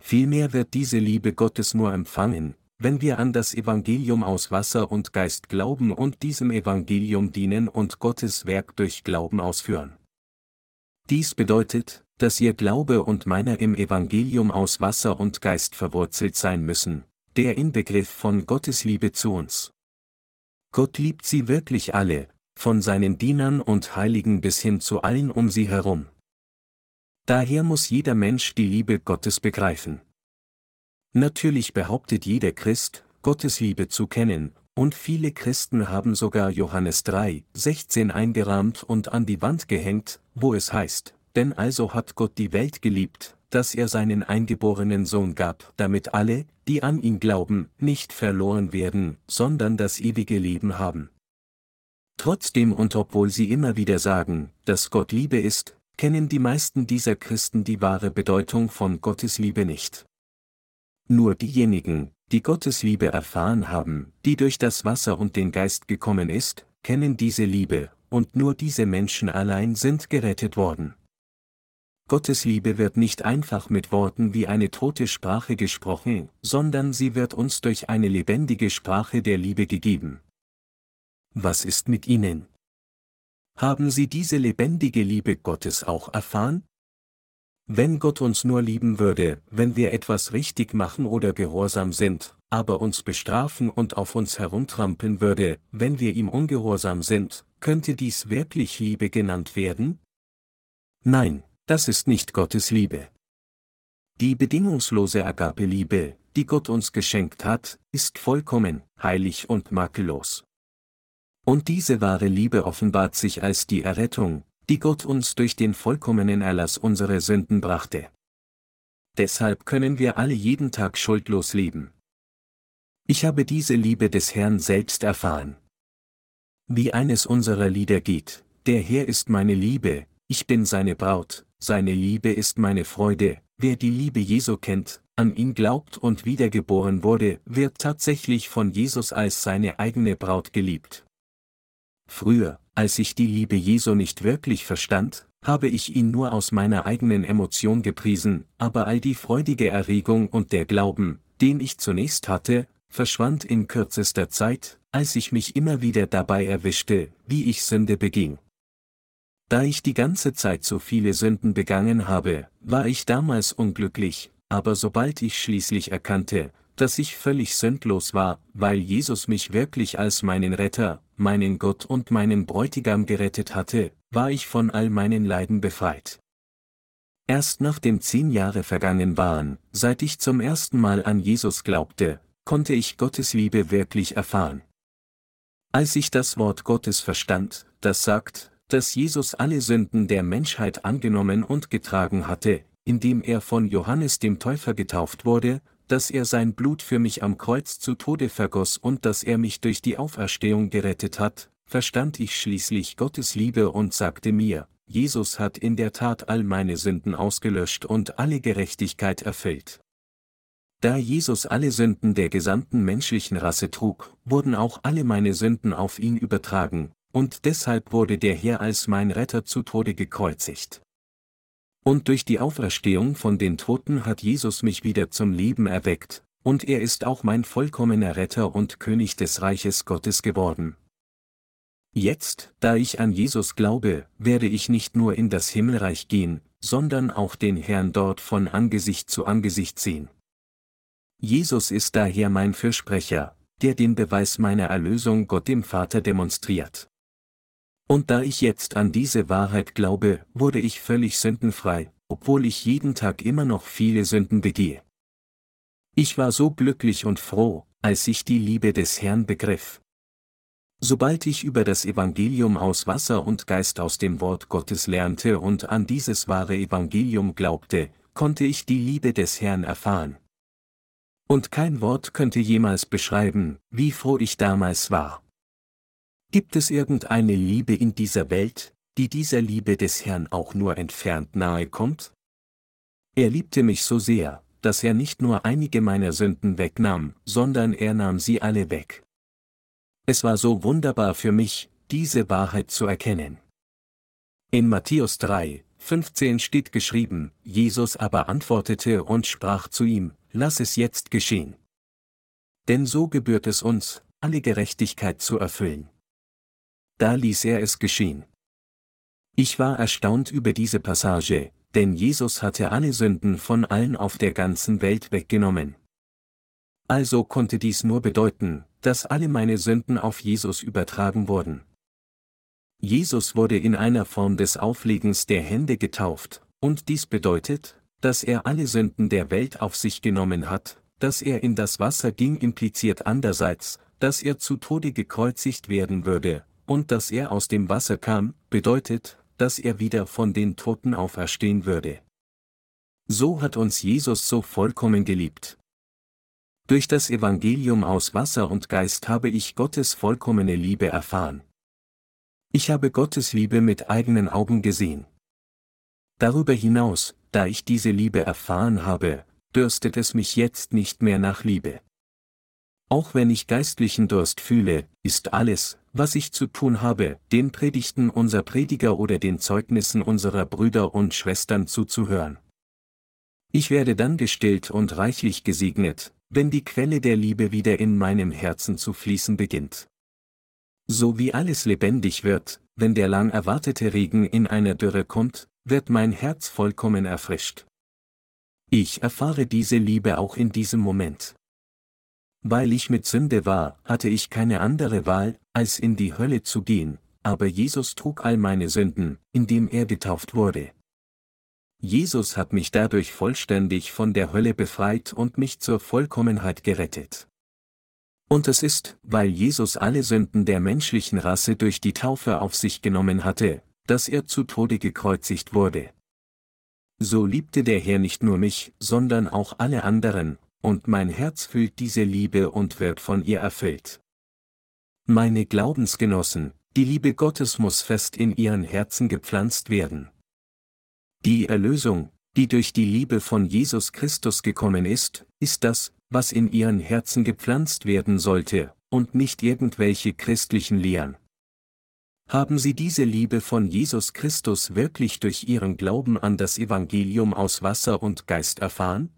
Vielmehr wird diese Liebe Gottes nur empfangen, wenn wir an das Evangelium aus Wasser und Geist glauben und diesem Evangelium dienen und Gottes Werk durch Glauben ausführen. Dies bedeutet, dass ihr Glaube und meiner im Evangelium aus Wasser und Geist verwurzelt sein müssen, der Inbegriff von Gottes Liebe zu uns. Gott liebt sie wirklich alle, von seinen Dienern und Heiligen bis hin zu allen um sie herum. Daher muss jeder Mensch die Liebe Gottes begreifen. Natürlich behauptet jeder Christ, Gottes Liebe zu kennen, und viele Christen haben sogar Johannes 3, 16 eingerahmt und an die Wand gehängt, wo es heißt, denn also hat Gott die Welt geliebt, dass er seinen eingeborenen Sohn gab, damit alle, die an ihn glauben, nicht verloren werden, sondern das ewige Leben haben. Trotzdem und obwohl sie immer wieder sagen, dass Gott Liebe ist, kennen die meisten dieser Christen die wahre Bedeutung von Gottes Liebe nicht. Nur diejenigen, die Gottes Liebe erfahren haben, die durch das Wasser und den Geist gekommen ist, kennen diese Liebe, und nur diese Menschen allein sind gerettet worden. Gottes Liebe wird nicht einfach mit Worten wie eine tote Sprache gesprochen, sondern sie wird uns durch eine lebendige Sprache der Liebe gegeben. Was ist mit Ihnen? Haben Sie diese lebendige Liebe Gottes auch erfahren? Wenn Gott uns nur lieben würde, wenn wir etwas richtig machen oder gehorsam sind, aber uns bestrafen und auf uns herumtrampeln würde, wenn wir ihm ungehorsam sind, könnte dies wirklich Liebe genannt werden? Nein, das ist nicht Gottes Liebe. Die bedingungslose Agape-Liebe, die Gott uns geschenkt hat, ist vollkommen, heilig und makellos. Und diese wahre Liebe offenbart sich als die Errettung, die Gott uns durch den vollkommenen Erlass unserer Sünden brachte. Deshalb können wir alle jeden Tag schuldlos leben. Ich habe diese Liebe des Herrn selbst erfahren. Wie eines unserer Lieder geht, der Herr ist meine Liebe, ich bin seine Braut, seine Liebe ist meine Freude, wer die Liebe Jesu kennt, an ihn glaubt und wiedergeboren wurde, wird tatsächlich von Jesus als seine eigene Braut geliebt. Früher, als ich die Liebe Jesu nicht wirklich verstand, habe ich ihn nur aus meiner eigenen Emotion gepriesen, aber all die freudige Erregung und der Glauben, den ich zunächst hatte, verschwand in kürzester Zeit, als ich mich immer wieder dabei erwischte, wie ich Sünde beging. Da ich die ganze Zeit so viele Sünden begangen habe, war ich damals unglücklich, aber sobald ich schließlich erkannte, dass ich völlig sündlos war, weil Jesus mich wirklich als meinen Retter, meinen Gott und meinen Bräutigam gerettet hatte, war ich von all meinen Leiden befreit. Erst nachdem zehn Jahre vergangen waren, seit ich zum ersten Mal an Jesus glaubte, konnte ich Gottes Liebe wirklich erfahren. Als ich das Wort Gottes verstand, das sagt, dass Jesus alle Sünden der Menschheit angenommen und getragen hatte, indem er von Johannes dem Täufer getauft wurde, dass er sein Blut für mich am Kreuz zu Tode vergoss und dass er mich durch die Auferstehung gerettet hat, verstand ich schließlich Gottes Liebe und sagte mir, Jesus hat in der Tat all meine Sünden ausgelöscht und alle Gerechtigkeit erfüllt. Da Jesus alle Sünden der gesamten menschlichen Rasse trug, wurden auch alle meine Sünden auf ihn übertragen, und deshalb wurde der Herr als mein Retter zu Tode gekreuzigt. Und durch die Auferstehung von den Toten hat Jesus mich wieder zum Leben erweckt, und er ist auch mein vollkommener Retter und König des Reiches Gottes geworden. Jetzt, da ich an Jesus glaube, werde ich nicht nur in das Himmelreich gehen, sondern auch den Herrn dort von Angesicht zu Angesicht sehen. Jesus ist daher mein Fürsprecher, der den Beweis meiner Erlösung Gott dem Vater demonstriert. Und da ich jetzt an diese Wahrheit glaube, wurde ich völlig sündenfrei, obwohl ich jeden Tag immer noch viele Sünden begehe. Ich war so glücklich und froh, als ich die Liebe des Herrn begriff. Sobald ich über das Evangelium aus Wasser und Geist aus dem Wort Gottes lernte und an dieses wahre Evangelium glaubte, konnte ich die Liebe des Herrn erfahren. Und kein Wort könnte jemals beschreiben, wie froh ich damals war. Gibt es irgendeine Liebe in dieser Welt, die dieser Liebe des Herrn auch nur entfernt nahe kommt? Er liebte mich so sehr, dass er nicht nur einige meiner Sünden wegnahm, sondern er nahm sie alle weg. Es war so wunderbar für mich, diese Wahrheit zu erkennen. In Matthäus 3, 15 steht geschrieben, Jesus aber antwortete und sprach zu ihm, Lass es jetzt geschehen. Denn so gebührt es uns, alle Gerechtigkeit zu erfüllen. Da ließ er es geschehen. Ich war erstaunt über diese Passage, denn Jesus hatte alle Sünden von allen auf der ganzen Welt weggenommen. Also konnte dies nur bedeuten, dass alle meine Sünden auf Jesus übertragen wurden. Jesus wurde in einer Form des Auflegens der Hände getauft, und dies bedeutet, dass er alle Sünden der Welt auf sich genommen hat, dass er in das Wasser ging impliziert andererseits, dass er zu Tode gekreuzigt werden würde, und dass er aus dem Wasser kam, bedeutet, dass er wieder von den Toten auferstehen würde. So hat uns Jesus so vollkommen geliebt. Durch das Evangelium aus Wasser und Geist habe ich Gottes vollkommene Liebe erfahren. Ich habe Gottes Liebe mit eigenen Augen gesehen. Darüber hinaus, da ich diese Liebe erfahren habe, dürstet es mich jetzt nicht mehr nach Liebe. Auch wenn ich geistlichen Durst fühle, ist alles, was ich zu tun habe, den Predigten unserer Prediger oder den Zeugnissen unserer Brüder und Schwestern zuzuhören. Ich werde dann gestillt und reichlich gesegnet, wenn die Quelle der Liebe wieder in meinem Herzen zu fließen beginnt. So wie alles lebendig wird, wenn der lang erwartete Regen in einer Dürre kommt, wird mein Herz vollkommen erfrischt. Ich erfahre diese Liebe auch in diesem Moment. Weil ich mit Sünde war, hatte ich keine andere Wahl, als in die Hölle zu gehen, aber Jesus trug all meine Sünden, indem er getauft wurde. Jesus hat mich dadurch vollständig von der Hölle befreit und mich zur Vollkommenheit gerettet. Und es ist, weil Jesus alle Sünden der menschlichen Rasse durch die Taufe auf sich genommen hatte, dass er zu Tode gekreuzigt wurde. So liebte der Herr nicht nur mich, sondern auch alle anderen, und mein Herz fühlt diese Liebe und wird von ihr erfüllt. Meine Glaubensgenossen, die Liebe Gottes muss fest in ihren Herzen gepflanzt werden. Die Erlösung, die durch die Liebe von Jesus Christus gekommen ist, ist das, was in ihren Herzen gepflanzt werden sollte, und nicht irgendwelche christlichen Lehren. Haben Sie diese Liebe von Jesus Christus wirklich durch Ihren Glauben an das Evangelium aus Wasser und Geist erfahren?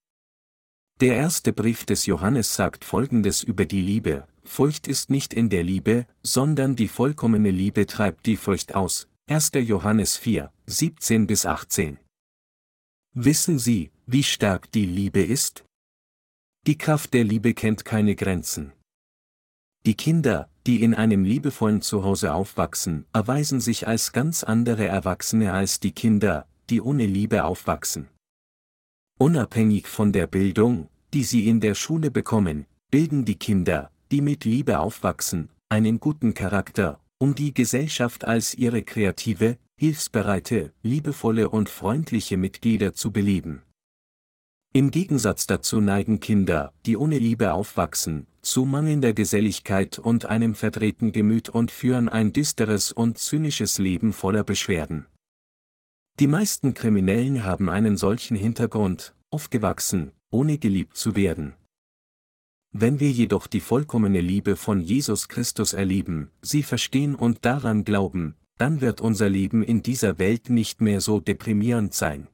Der erste Brief des Johannes sagt Folgendes über die Liebe, Furcht ist nicht in der Liebe, sondern die vollkommene Liebe treibt die Furcht aus. 1. Johannes 4, 17 bis 18. Wissen Sie, wie stark die Liebe ist? Die Kraft der Liebe kennt keine Grenzen. Die Kinder, die in einem liebevollen Zuhause aufwachsen, erweisen sich als ganz andere Erwachsene als die Kinder, die ohne Liebe aufwachsen. Unabhängig von der Bildung, die sie in der Schule bekommen, bilden die Kinder, die mit Liebe aufwachsen, einen guten Charakter, um die Gesellschaft als ihre kreative, hilfsbereite, liebevolle und freundliche Mitglieder zu beleben. Im Gegensatz dazu neigen Kinder, die ohne Liebe aufwachsen, zu mangelnder Geselligkeit und einem verdrehten Gemüt und führen ein düsteres und zynisches Leben voller Beschwerden. Die meisten Kriminellen haben einen solchen Hintergrund, aufgewachsen, ohne geliebt zu werden. Wenn wir jedoch die vollkommene Liebe von Jesus Christus erleben, sie verstehen und daran glauben, dann wird unser Leben in dieser Welt nicht mehr so deprimierend sein.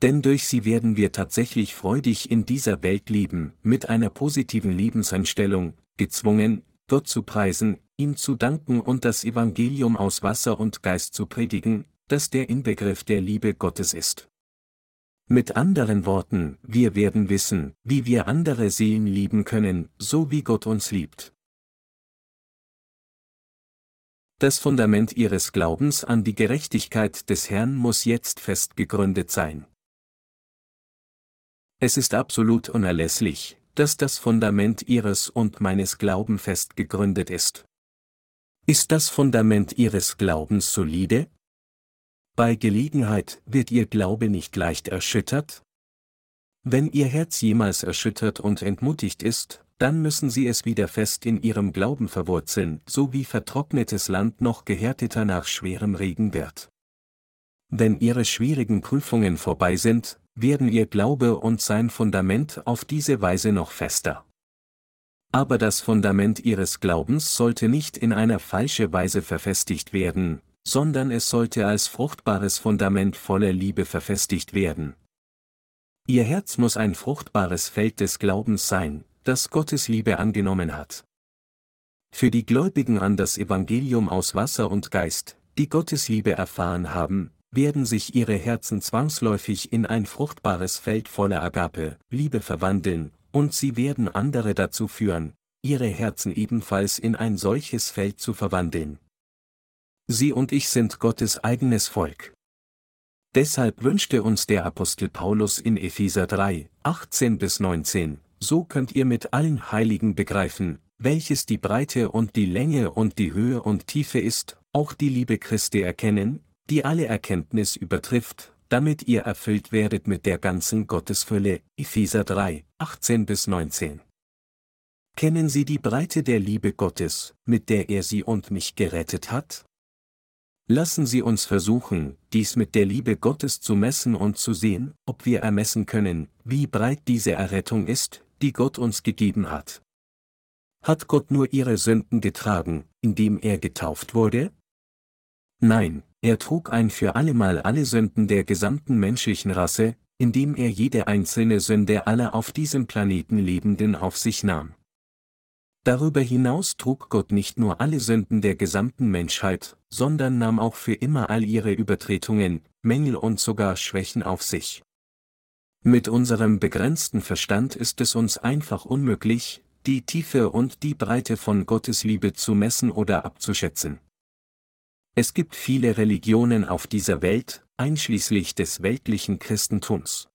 Denn durch sie werden wir tatsächlich freudig in dieser Welt leben, mit einer positiven Lebenseinstellung, gezwungen, Gott zu preisen, ihm zu danken und das Evangelium aus Wasser und Geist zu predigen, das der Inbegriff der Liebe Gottes ist. Mit anderen Worten, wir werden wissen, wie wir andere Seelen lieben können, so wie Gott uns liebt. Das Fundament ihres Glaubens an die Gerechtigkeit des Herrn muss jetzt fest gegründet sein. Es ist absolut unerlässlich, dass das Fundament Ihres und meines Glauben fest gegründet ist. Ist das Fundament Ihres Glaubens solide? Bei Gelegenheit wird Ihr Glaube nicht leicht erschüttert? Wenn Ihr Herz jemals erschüttert und entmutigt ist, dann müssen Sie es wieder fest in Ihrem Glauben verwurzeln, so wie vertrocknetes Land noch gehärteter nach schwerem Regen wird. Wenn Ihre schwierigen Prüfungen vorbei sind, werden ihr Glaube und sein Fundament auf diese Weise noch fester. Aber das Fundament ihres Glaubens sollte nicht in einer falsche Weise verfestigt werden, sondern es sollte als fruchtbares Fundament voller Liebe verfestigt werden. Ihr Herz muss ein fruchtbares Feld des Glaubens sein, das Gottes Liebe angenommen hat. Für die Gläubigen an das Evangelium aus Wasser und Geist, die Gottes Liebe erfahren haben, werden sich ihre Herzen zwangsläufig in ein fruchtbares Feld voller Agape, Liebe verwandeln, und sie werden andere dazu führen, ihre Herzen ebenfalls in ein solches Feld zu verwandeln. Sie und ich sind Gottes eigenes Volk. Deshalb wünschte uns der Apostel Paulus in Epheser 3, 18 bis 19, so könnt ihr mit allen Heiligen begreifen, welches die Breite und die Länge und die Höhe und Tiefe ist, auch die Liebe Christi erkennen, die alle Erkenntnis übertrifft, damit ihr erfüllt werdet mit der ganzen Gottesfülle. Epheser 3, 18 bis 19. Kennen Sie die Breite der Liebe Gottes, mit der er Sie und mich gerettet hat? Lassen Sie uns versuchen, dies mit der Liebe Gottes zu messen und zu sehen, ob wir ermessen können, wie breit diese Errettung ist, die Gott uns gegeben hat. Hat Gott nur ihre Sünden getragen, indem er getauft wurde? Nein, er trug ein für allemal alle Sünden der gesamten menschlichen Rasse, indem er jede einzelne Sünde aller auf diesem Planeten Lebenden auf sich nahm. Darüber hinaus trug Gott nicht nur alle Sünden der gesamten Menschheit, sondern nahm auch für immer all ihre Übertretungen, Mängel und sogar Schwächen auf sich. Mit unserem begrenzten Verstand ist es uns einfach unmöglich, die Tiefe und die Breite von Gottes Liebe zu messen oder abzuschätzen. Es gibt viele Religionen auf dieser Welt, einschließlich des weltlichen Christentums.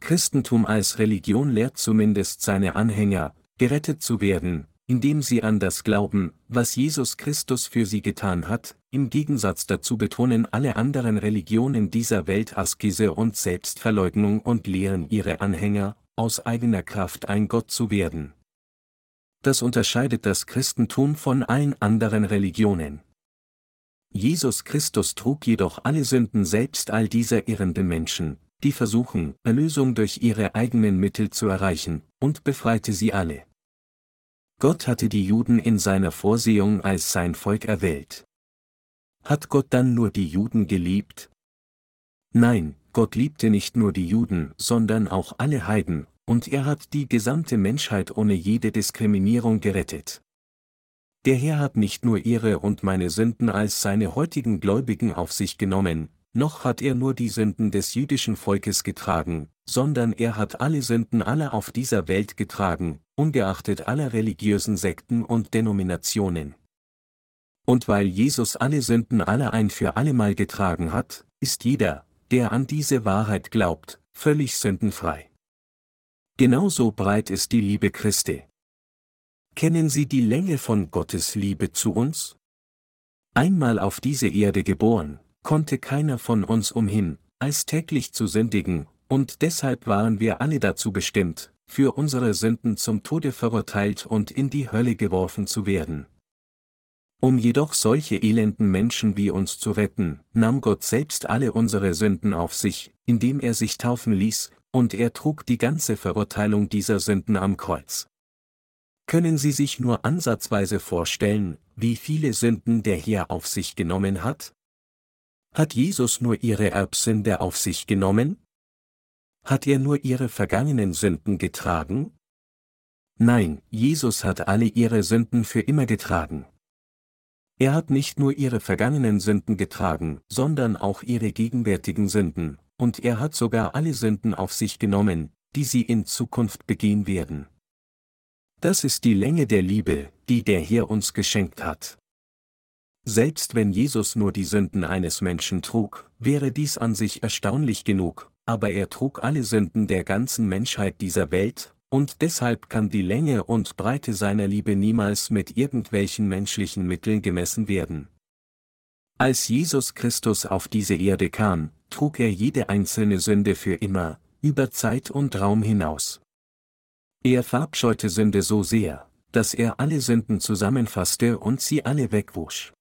Christentum als Religion lehrt zumindest seine Anhänger, gerettet zu werden, indem sie an das glauben, was Jesus Christus für sie getan hat, im Gegensatz dazu betonen alle anderen Religionen dieser Welt Askese und Selbstverleugnung und lehren ihre Anhänger, aus eigener Kraft ein Gott zu werden. Das unterscheidet das Christentum von allen anderen Religionen. Jesus Christus trug jedoch alle Sünden selbst all dieser irrenden Menschen, die versuchen, Erlösung durch ihre eigenen Mittel zu erreichen, und befreite sie alle. Gott hatte die Juden in seiner Vorsehung als sein Volk erwählt. Hat Gott dann nur die Juden geliebt? Nein, Gott liebte nicht nur die Juden, sondern auch alle Heiden, und er hat die gesamte Menschheit ohne jede Diskriminierung gerettet. Der Herr hat nicht nur ihre und meine Sünden als seine heutigen Gläubigen auf sich genommen, noch hat er nur die Sünden des jüdischen Volkes getragen, sondern er hat alle Sünden aller auf dieser Welt getragen, ungeachtet aller religiösen Sekten und Denominationen. Und weil Jesus alle Sünden aller ein für allemal getragen hat, ist jeder, der an diese Wahrheit glaubt, völlig sündenfrei. Genauso breit ist die Liebe Christi. Kennen Sie die Länge von Gottes Liebe zu uns? Einmal auf diese Erde geboren, konnte keiner von uns umhin, als täglich zu sündigen, und deshalb waren wir alle dazu bestimmt, für unsere Sünden zum Tode verurteilt und in die Hölle geworfen zu werden. Um jedoch solche elenden Menschen wie uns zu retten, nahm Gott selbst alle unsere Sünden auf sich, indem er sich taufen ließ, und er trug die ganze Verurteilung dieser Sünden am Kreuz. Können Sie sich nur ansatzweise vorstellen, wie viele Sünden der Herr auf sich genommen hat? Hat Jesus nur ihre Erbsünde auf sich genommen? Hat er nur ihre vergangenen Sünden getragen? Nein, Jesus hat alle ihre Sünden für immer getragen. Er hat nicht nur ihre vergangenen Sünden getragen, sondern auch ihre gegenwärtigen Sünden, und er hat sogar alle Sünden auf sich genommen, die sie in Zukunft begehen werden. Das ist die Länge der Liebe, die der Herr uns geschenkt hat. Selbst wenn Jesus nur die Sünden eines Menschen trug, wäre dies an sich erstaunlich genug, aber er trug alle Sünden der ganzen Menschheit dieser Welt, und deshalb kann die Länge und Breite seiner Liebe niemals mit irgendwelchen menschlichen Mitteln gemessen werden. Als Jesus Christus auf diese Erde kam, trug er jede einzelne Sünde für immer, über Zeit und Raum hinaus. Er verabscheute Sünde so sehr, dass er alle Sünden zusammenfasste und sie alle wegwusch.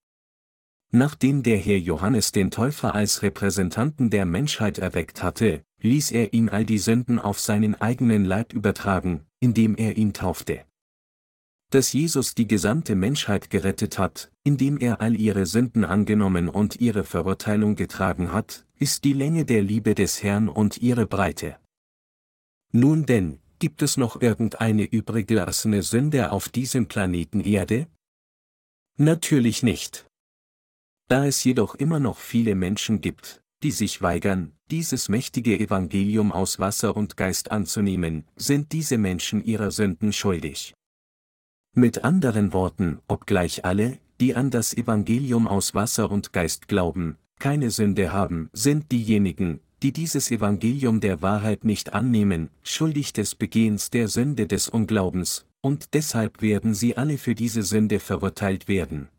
Nachdem der Herr Johannes den Täufer als Repräsentanten der Menschheit erweckt hatte, ließ er ihm all die Sünden auf seinen eigenen Leib übertragen, indem er ihn taufte. Dass Jesus die gesamte Menschheit gerettet hat, indem er all ihre Sünden angenommen und ihre Verurteilung getragen hat, ist die Länge der Liebe des Herrn und ihre Breite. Nun denn, gibt es noch irgendeine übrig gelassene Sünde auf diesem Planeten Erde? Natürlich nicht. Da es jedoch immer noch viele Menschen gibt, die sich weigern, dieses mächtige Evangelium aus Wasser und Geist anzunehmen, sind diese Menschen ihrer Sünden schuldig. Mit anderen Worten, obgleich alle, die an das Evangelium aus Wasser und Geist glauben, keine Sünde haben, sind diejenigen, die dieses Evangelium der Wahrheit nicht annehmen, schuldig des Begehens der Sünde des Unglaubens, und deshalb werden sie alle für diese Sünde verurteilt werden.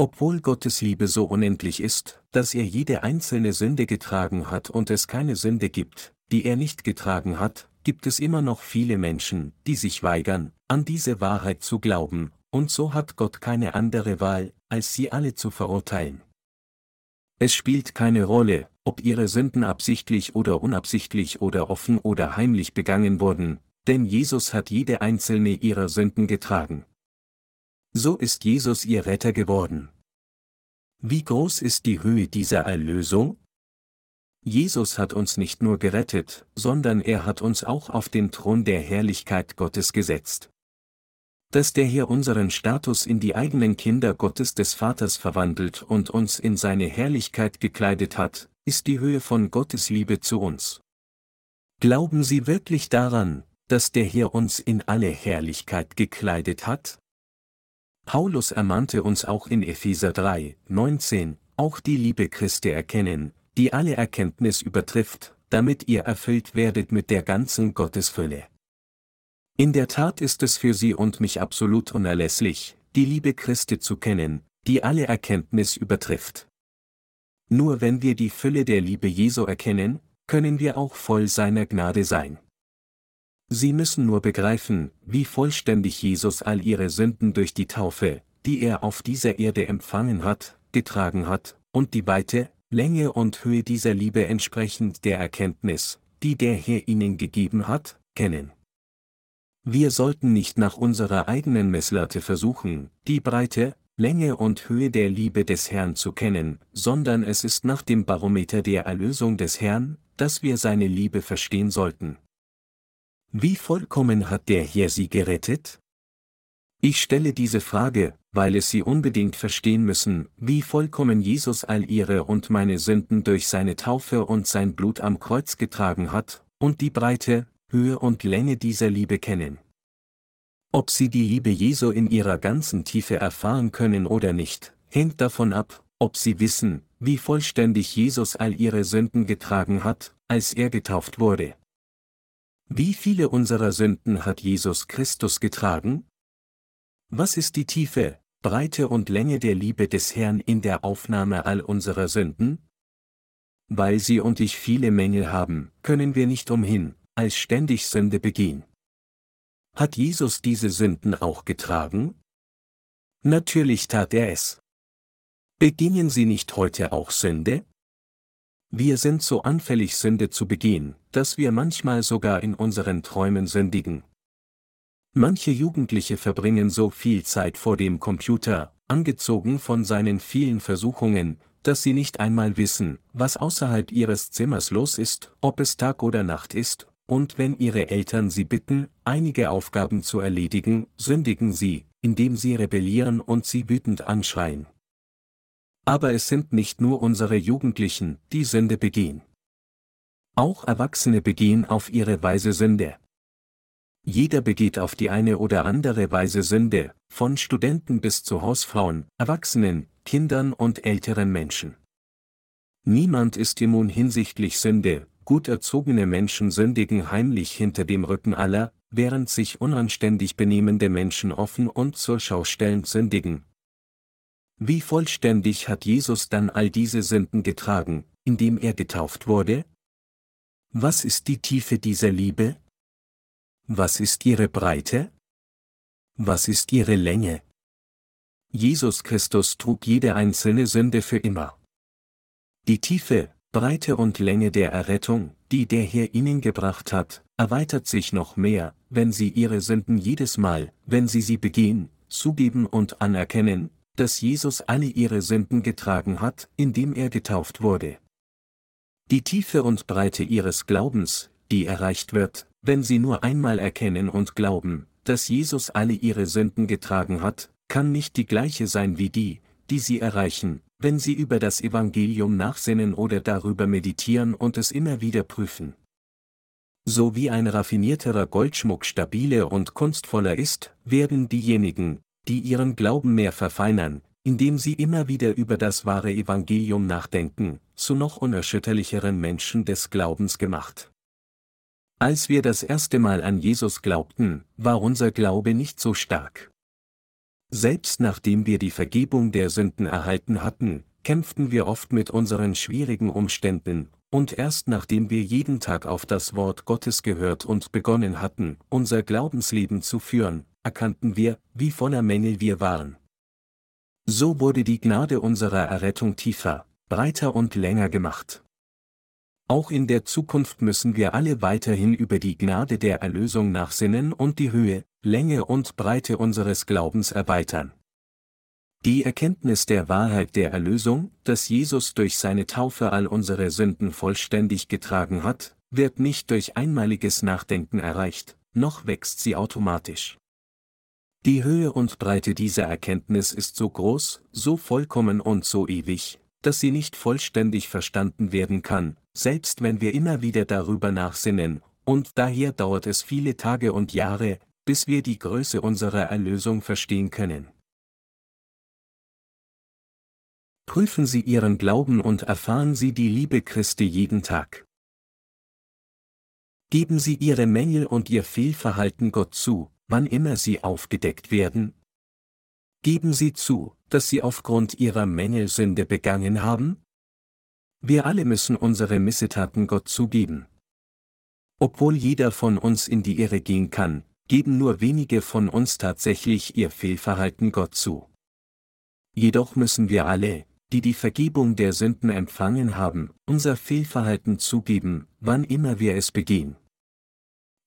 Obwohl Gottes Liebe so unendlich ist, dass er jede einzelne Sünde getragen hat und es keine Sünde gibt, die er nicht getragen hat, gibt es immer noch viele Menschen, die sich weigern, an diese Wahrheit zu glauben, und so hat Gott keine andere Wahl, als sie alle zu verurteilen. Es spielt keine Rolle, ob ihre Sünden absichtlich oder unabsichtlich oder offen oder heimlich begangen wurden, denn Jesus hat jede einzelne ihrer Sünden getragen. So ist Jesus ihr Retter geworden. Wie groß ist die Höhe dieser Erlösung? Jesus hat uns nicht nur gerettet, sondern er hat uns auch auf den Thron der Herrlichkeit Gottes gesetzt dass der hier unseren Status in die eigenen Kinder Gottes des Vaters verwandelt und uns in seine Herrlichkeit gekleidet hat, ist die Höhe von Gottes Liebe zu uns. Glauben Sie wirklich daran, dass der hier uns in alle Herrlichkeit gekleidet hat? Paulus ermahnte uns auch in Epheser 3, 19, auch die Liebe Christi erkennen, die alle Erkenntnis übertrifft, damit ihr erfüllt werdet mit der ganzen Gottesfülle. In der Tat ist es für Sie und mich absolut unerlässlich, die Liebe Christi zu kennen, die alle Erkenntnis übertrifft. Nur wenn wir die Fülle der Liebe Jesu erkennen, können wir auch voll seiner Gnade sein. Sie müssen nur begreifen, wie vollständig Jesus all ihre Sünden durch die Taufe, die er auf dieser Erde empfangen hat, getragen hat, und die Weite, Länge und Höhe dieser Liebe entsprechend der Erkenntnis, die der Herr ihnen gegeben hat, kennen. Wir sollten nicht nach unserer eigenen Messlatte versuchen, die Breite, Länge und Höhe der Liebe des Herrn zu kennen, sondern es ist nach dem Barometer der Erlösung des Herrn, dass wir seine Liebe verstehen sollten. Wie vollkommen hat der Herr sie gerettet? Ich stelle diese Frage, weil es Sie unbedingt verstehen müssen, wie vollkommen Jesus all Ihre und meine Sünden durch seine Taufe und sein Blut am Kreuz getragen hat, und die Breite, Höhe und Länge dieser Liebe kennen. Ob sie die Liebe Jesu in ihrer ganzen Tiefe erfahren können oder nicht, hängt davon ab, ob sie wissen, wie vollständig Jesus all ihre Sünden getragen hat, als er getauft wurde. Wie viele unserer Sünden hat Jesus Christus getragen? Was ist die Tiefe, Breite und Länge der Liebe des Herrn in der Aufnahme all unserer Sünden? Weil sie und ich viele Mängel haben, können wir nicht umhin, als ständig Sünde begehen. Hat Jesus diese Sünden auch getragen? Natürlich tat er es. Begehen Sie nicht heute auch Sünde? Wir sind so anfällig Sünde zu begehen, dass wir manchmal sogar in unseren Träumen sündigen. Manche Jugendliche verbringen so viel Zeit vor dem Computer, angezogen von seinen vielen Versuchungen, dass sie nicht einmal wissen, was außerhalb ihres Zimmers los ist, ob es Tag oder Nacht ist, und wenn ihre Eltern sie bitten, einige Aufgaben zu erledigen, sündigen sie, indem sie rebellieren und sie wütend anschreien. Aber es sind nicht nur unsere Jugendlichen, die Sünde begehen. Auch Erwachsene begehen auf ihre Weise Sünde. Jeder begeht auf die eine oder andere Weise Sünde, von Studenten bis zu Hausfrauen, Erwachsenen, Kindern und älteren Menschen. Niemand ist immun hinsichtlich Sünde, gut erzogene Menschen sündigen heimlich hinter dem Rücken aller, während sich unanständig benehmende Menschen offen und zur Schau stellend sündigen. Wie vollständig hat Jesus dann all diese Sünden getragen, indem er getauft wurde? Was ist die Tiefe dieser Liebe? Was ist ihre Breite? Was ist ihre Länge? Jesus Christus trug jede einzelne Sünde für immer. Die Tiefe, Breite und Länge der Errettung, die der Herr ihnen gebracht hat, erweitert sich noch mehr, wenn sie ihre Sünden jedes Mal, wenn sie sie begehen, zugeben und anerkennen, dass Jesus alle ihre Sünden getragen hat, indem er getauft wurde. Die Tiefe und Breite ihres Glaubens, die erreicht wird, wenn sie nur einmal erkennen und glauben, dass Jesus alle ihre Sünden getragen hat, kann nicht die gleiche sein wie die, die sie erreichen, wenn sie über das Evangelium nachsinnen oder darüber meditieren und es immer wieder prüfen. So wie ein raffinierterer Goldschmuck stabiler und kunstvoller ist, werden diejenigen, die ihren Glauben mehr verfeinern, indem sie immer wieder über das wahre Evangelium nachdenken, zu noch unerschütterlicheren Menschen des Glaubens gemacht. Als wir das erste Mal an Jesus glaubten, war unser Glaube nicht so stark. Selbst nachdem wir die Vergebung der Sünden erhalten hatten, kämpften wir oft mit unseren schwierigen Umständen, und erst nachdem wir jeden Tag auf das Wort Gottes gehört und begonnen hatten, unser Glaubensleben zu führen, erkannten wir, wie voller Mängel wir waren. So wurde die Gnade unserer Errettung tiefer, breiter und länger gemacht. Auch in der Zukunft müssen wir alle weiterhin über die Gnade der Erlösung nachsinnen und die Höhe, Länge und Breite unseres Glaubens erweitern. Die Erkenntnis der Wahrheit der Erlösung, dass Jesus durch seine Taufe all unsere Sünden vollständig getragen hat, wird nicht durch einmaliges Nachdenken erreicht, noch wächst sie automatisch. Die Höhe und Breite dieser Erkenntnis ist so groß, so vollkommen und so ewig, dass sie nicht vollständig verstanden werden kann, selbst wenn wir immer wieder darüber nachsinnen, und daher dauert es viele Tage und Jahre, bis wir die Größe unserer Erlösung verstehen können. Prüfen Sie Ihren Glauben und erfahren Sie die Liebe Christi jeden Tag. Geben Sie Ihre Mängel und Ihr Fehlverhalten Gott zu, wann immer sie aufgedeckt werden? Geben Sie zu, dass Sie aufgrund Ihrer Mängel Sünde begangen haben? Wir alle müssen unsere Missetaten Gott zugeben. Obwohl jeder von uns in die Irre gehen kann, geben nur wenige von uns tatsächlich ihr Fehlverhalten Gott zu. Jedoch müssen wir alle, die die Vergebung der Sünden empfangen haben, unser Fehlverhalten zugeben, wann immer wir es begehen.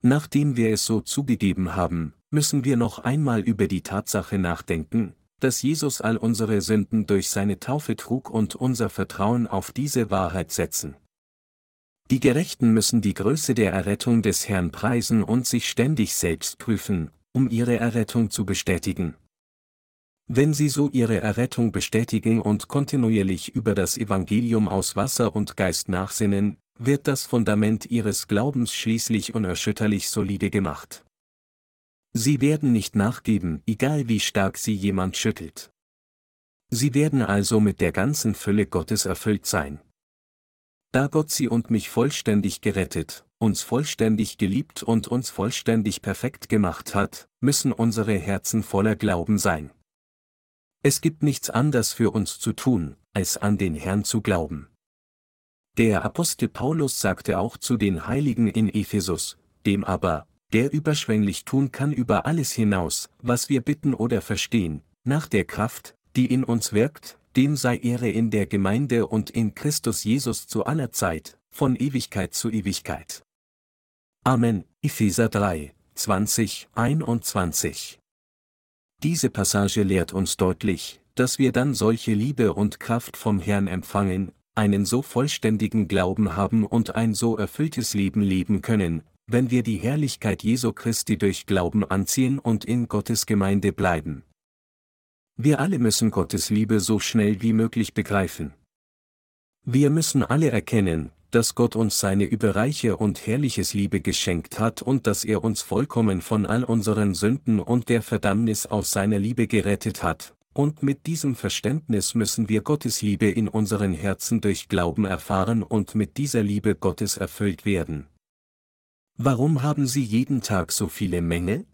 Nachdem wir es so zugegeben haben, müssen wir noch einmal über die Tatsache nachdenken, dass Jesus all unsere Sünden durch seine Taufe trug und unser Vertrauen auf diese Wahrheit setzen. Die Gerechten müssen die Größe der Errettung des Herrn preisen und sich ständig selbst prüfen, um ihre Errettung zu bestätigen. Wenn sie so ihre Errettung bestätigen und kontinuierlich über das Evangelium aus Wasser und Geist nachsinnen, wird das Fundament ihres Glaubens schließlich unerschütterlich solide gemacht. Sie werden nicht nachgeben, egal wie stark sie jemand schüttelt. Sie werden also mit der ganzen Fülle Gottes erfüllt sein. Da Gott sie und mich vollständig gerettet, uns vollständig geliebt und uns vollständig perfekt gemacht hat, müssen unsere Herzen voller Glauben sein. Es gibt nichts anderes für uns zu tun, als an den Herrn zu glauben. Der Apostel Paulus sagte auch zu den Heiligen in Ephesus, dem aber, der überschwänglich tun kann über alles hinaus, was wir bitten oder verstehen, nach der Kraft, die in uns wirkt, dem sei Ehre in der Gemeinde und in Christus Jesus zu aller Zeit, von Ewigkeit zu Ewigkeit. Amen. Epheser 3, 20, 21. Diese Passage lehrt uns deutlich, dass wir dann solche Liebe und Kraft vom Herrn empfangen, einen so vollständigen Glauben haben und ein so erfülltes Leben leben können, wenn wir die Herrlichkeit Jesu Christi durch Glauben anziehen und in Gottes Gemeinde bleiben. Wir alle müssen Gottes Liebe so schnell wie möglich begreifen. Wir müssen alle erkennen, dass Gott uns seine überreiche und herrliches Liebe geschenkt hat und dass er uns vollkommen von all unseren Sünden und der Verdammnis aus seiner Liebe gerettet hat, und mit diesem Verständnis müssen wir Gottes Liebe in unseren Herzen durch Glauben erfahren und mit dieser Liebe Gottes erfüllt werden. Warum haben Sie jeden Tag so viele Mängel?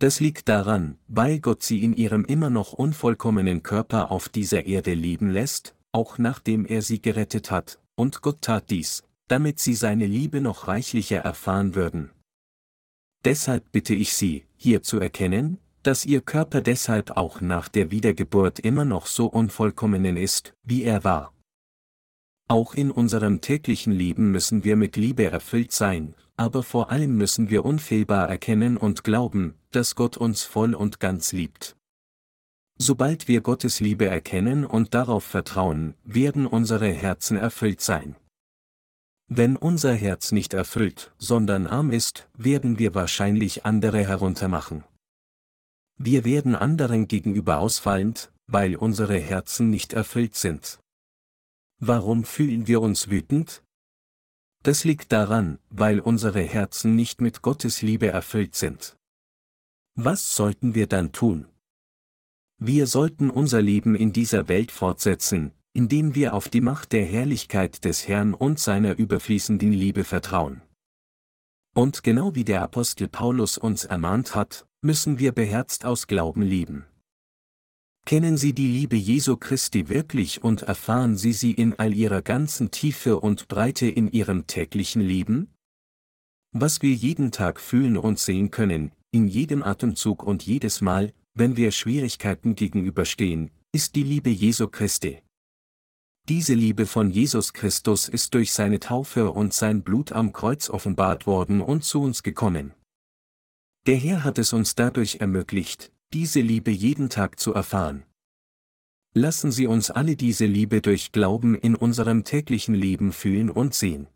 Das liegt daran, weil Gott sie in ihrem immer noch unvollkommenen Körper auf dieser Erde leben lässt, auch nachdem er sie gerettet hat, und Gott tat dies, damit sie seine Liebe noch reichlicher erfahren würden. Deshalb bitte ich Sie, hier zu erkennen, dass Ihr Körper deshalb auch nach der Wiedergeburt immer noch so unvollkommenen ist, wie er war. Auch in unserem täglichen Leben müssen wir mit Liebe erfüllt sein, aber vor allem müssen wir unfehlbar erkennen und glauben, dass Gott uns voll und ganz liebt. Sobald wir Gottes Liebe erkennen und darauf vertrauen, werden unsere Herzen erfüllt sein. Wenn unser Herz nicht erfüllt, sondern arm ist, werden wir wahrscheinlich andere heruntermachen. Wir werden anderen gegenüber ausfallend, weil unsere Herzen nicht erfüllt sind. Warum fühlen wir uns wütend? Das liegt daran, weil unsere Herzen nicht mit Gottes Liebe erfüllt sind. Was sollten wir dann tun? Wir sollten unser Leben in dieser Welt fortsetzen, indem wir auf die Macht der Herrlichkeit des Herrn und seiner überfließenden Liebe vertrauen. Und genau wie der Apostel Paulus uns ermahnt hat, müssen wir beherzt aus Glauben lieben. Kennen Sie die Liebe Jesu Christi wirklich und erfahren Sie sie in all ihrer ganzen Tiefe und Breite in Ihrem täglichen Leben? Was wir jeden Tag fühlen und sehen können, in jedem Atemzug und jedes Mal, wenn wir Schwierigkeiten gegenüberstehen, ist die Liebe Jesu Christi. Diese Liebe von Jesus Christus ist durch seine Taufe und sein Blut am Kreuz offenbart worden und zu uns gekommen. Der Herr hat es uns dadurch ermöglicht, diese Liebe jeden Tag zu erfahren. Lassen Sie uns alle diese Liebe durch Glauben in unserem täglichen Leben fühlen und sehen.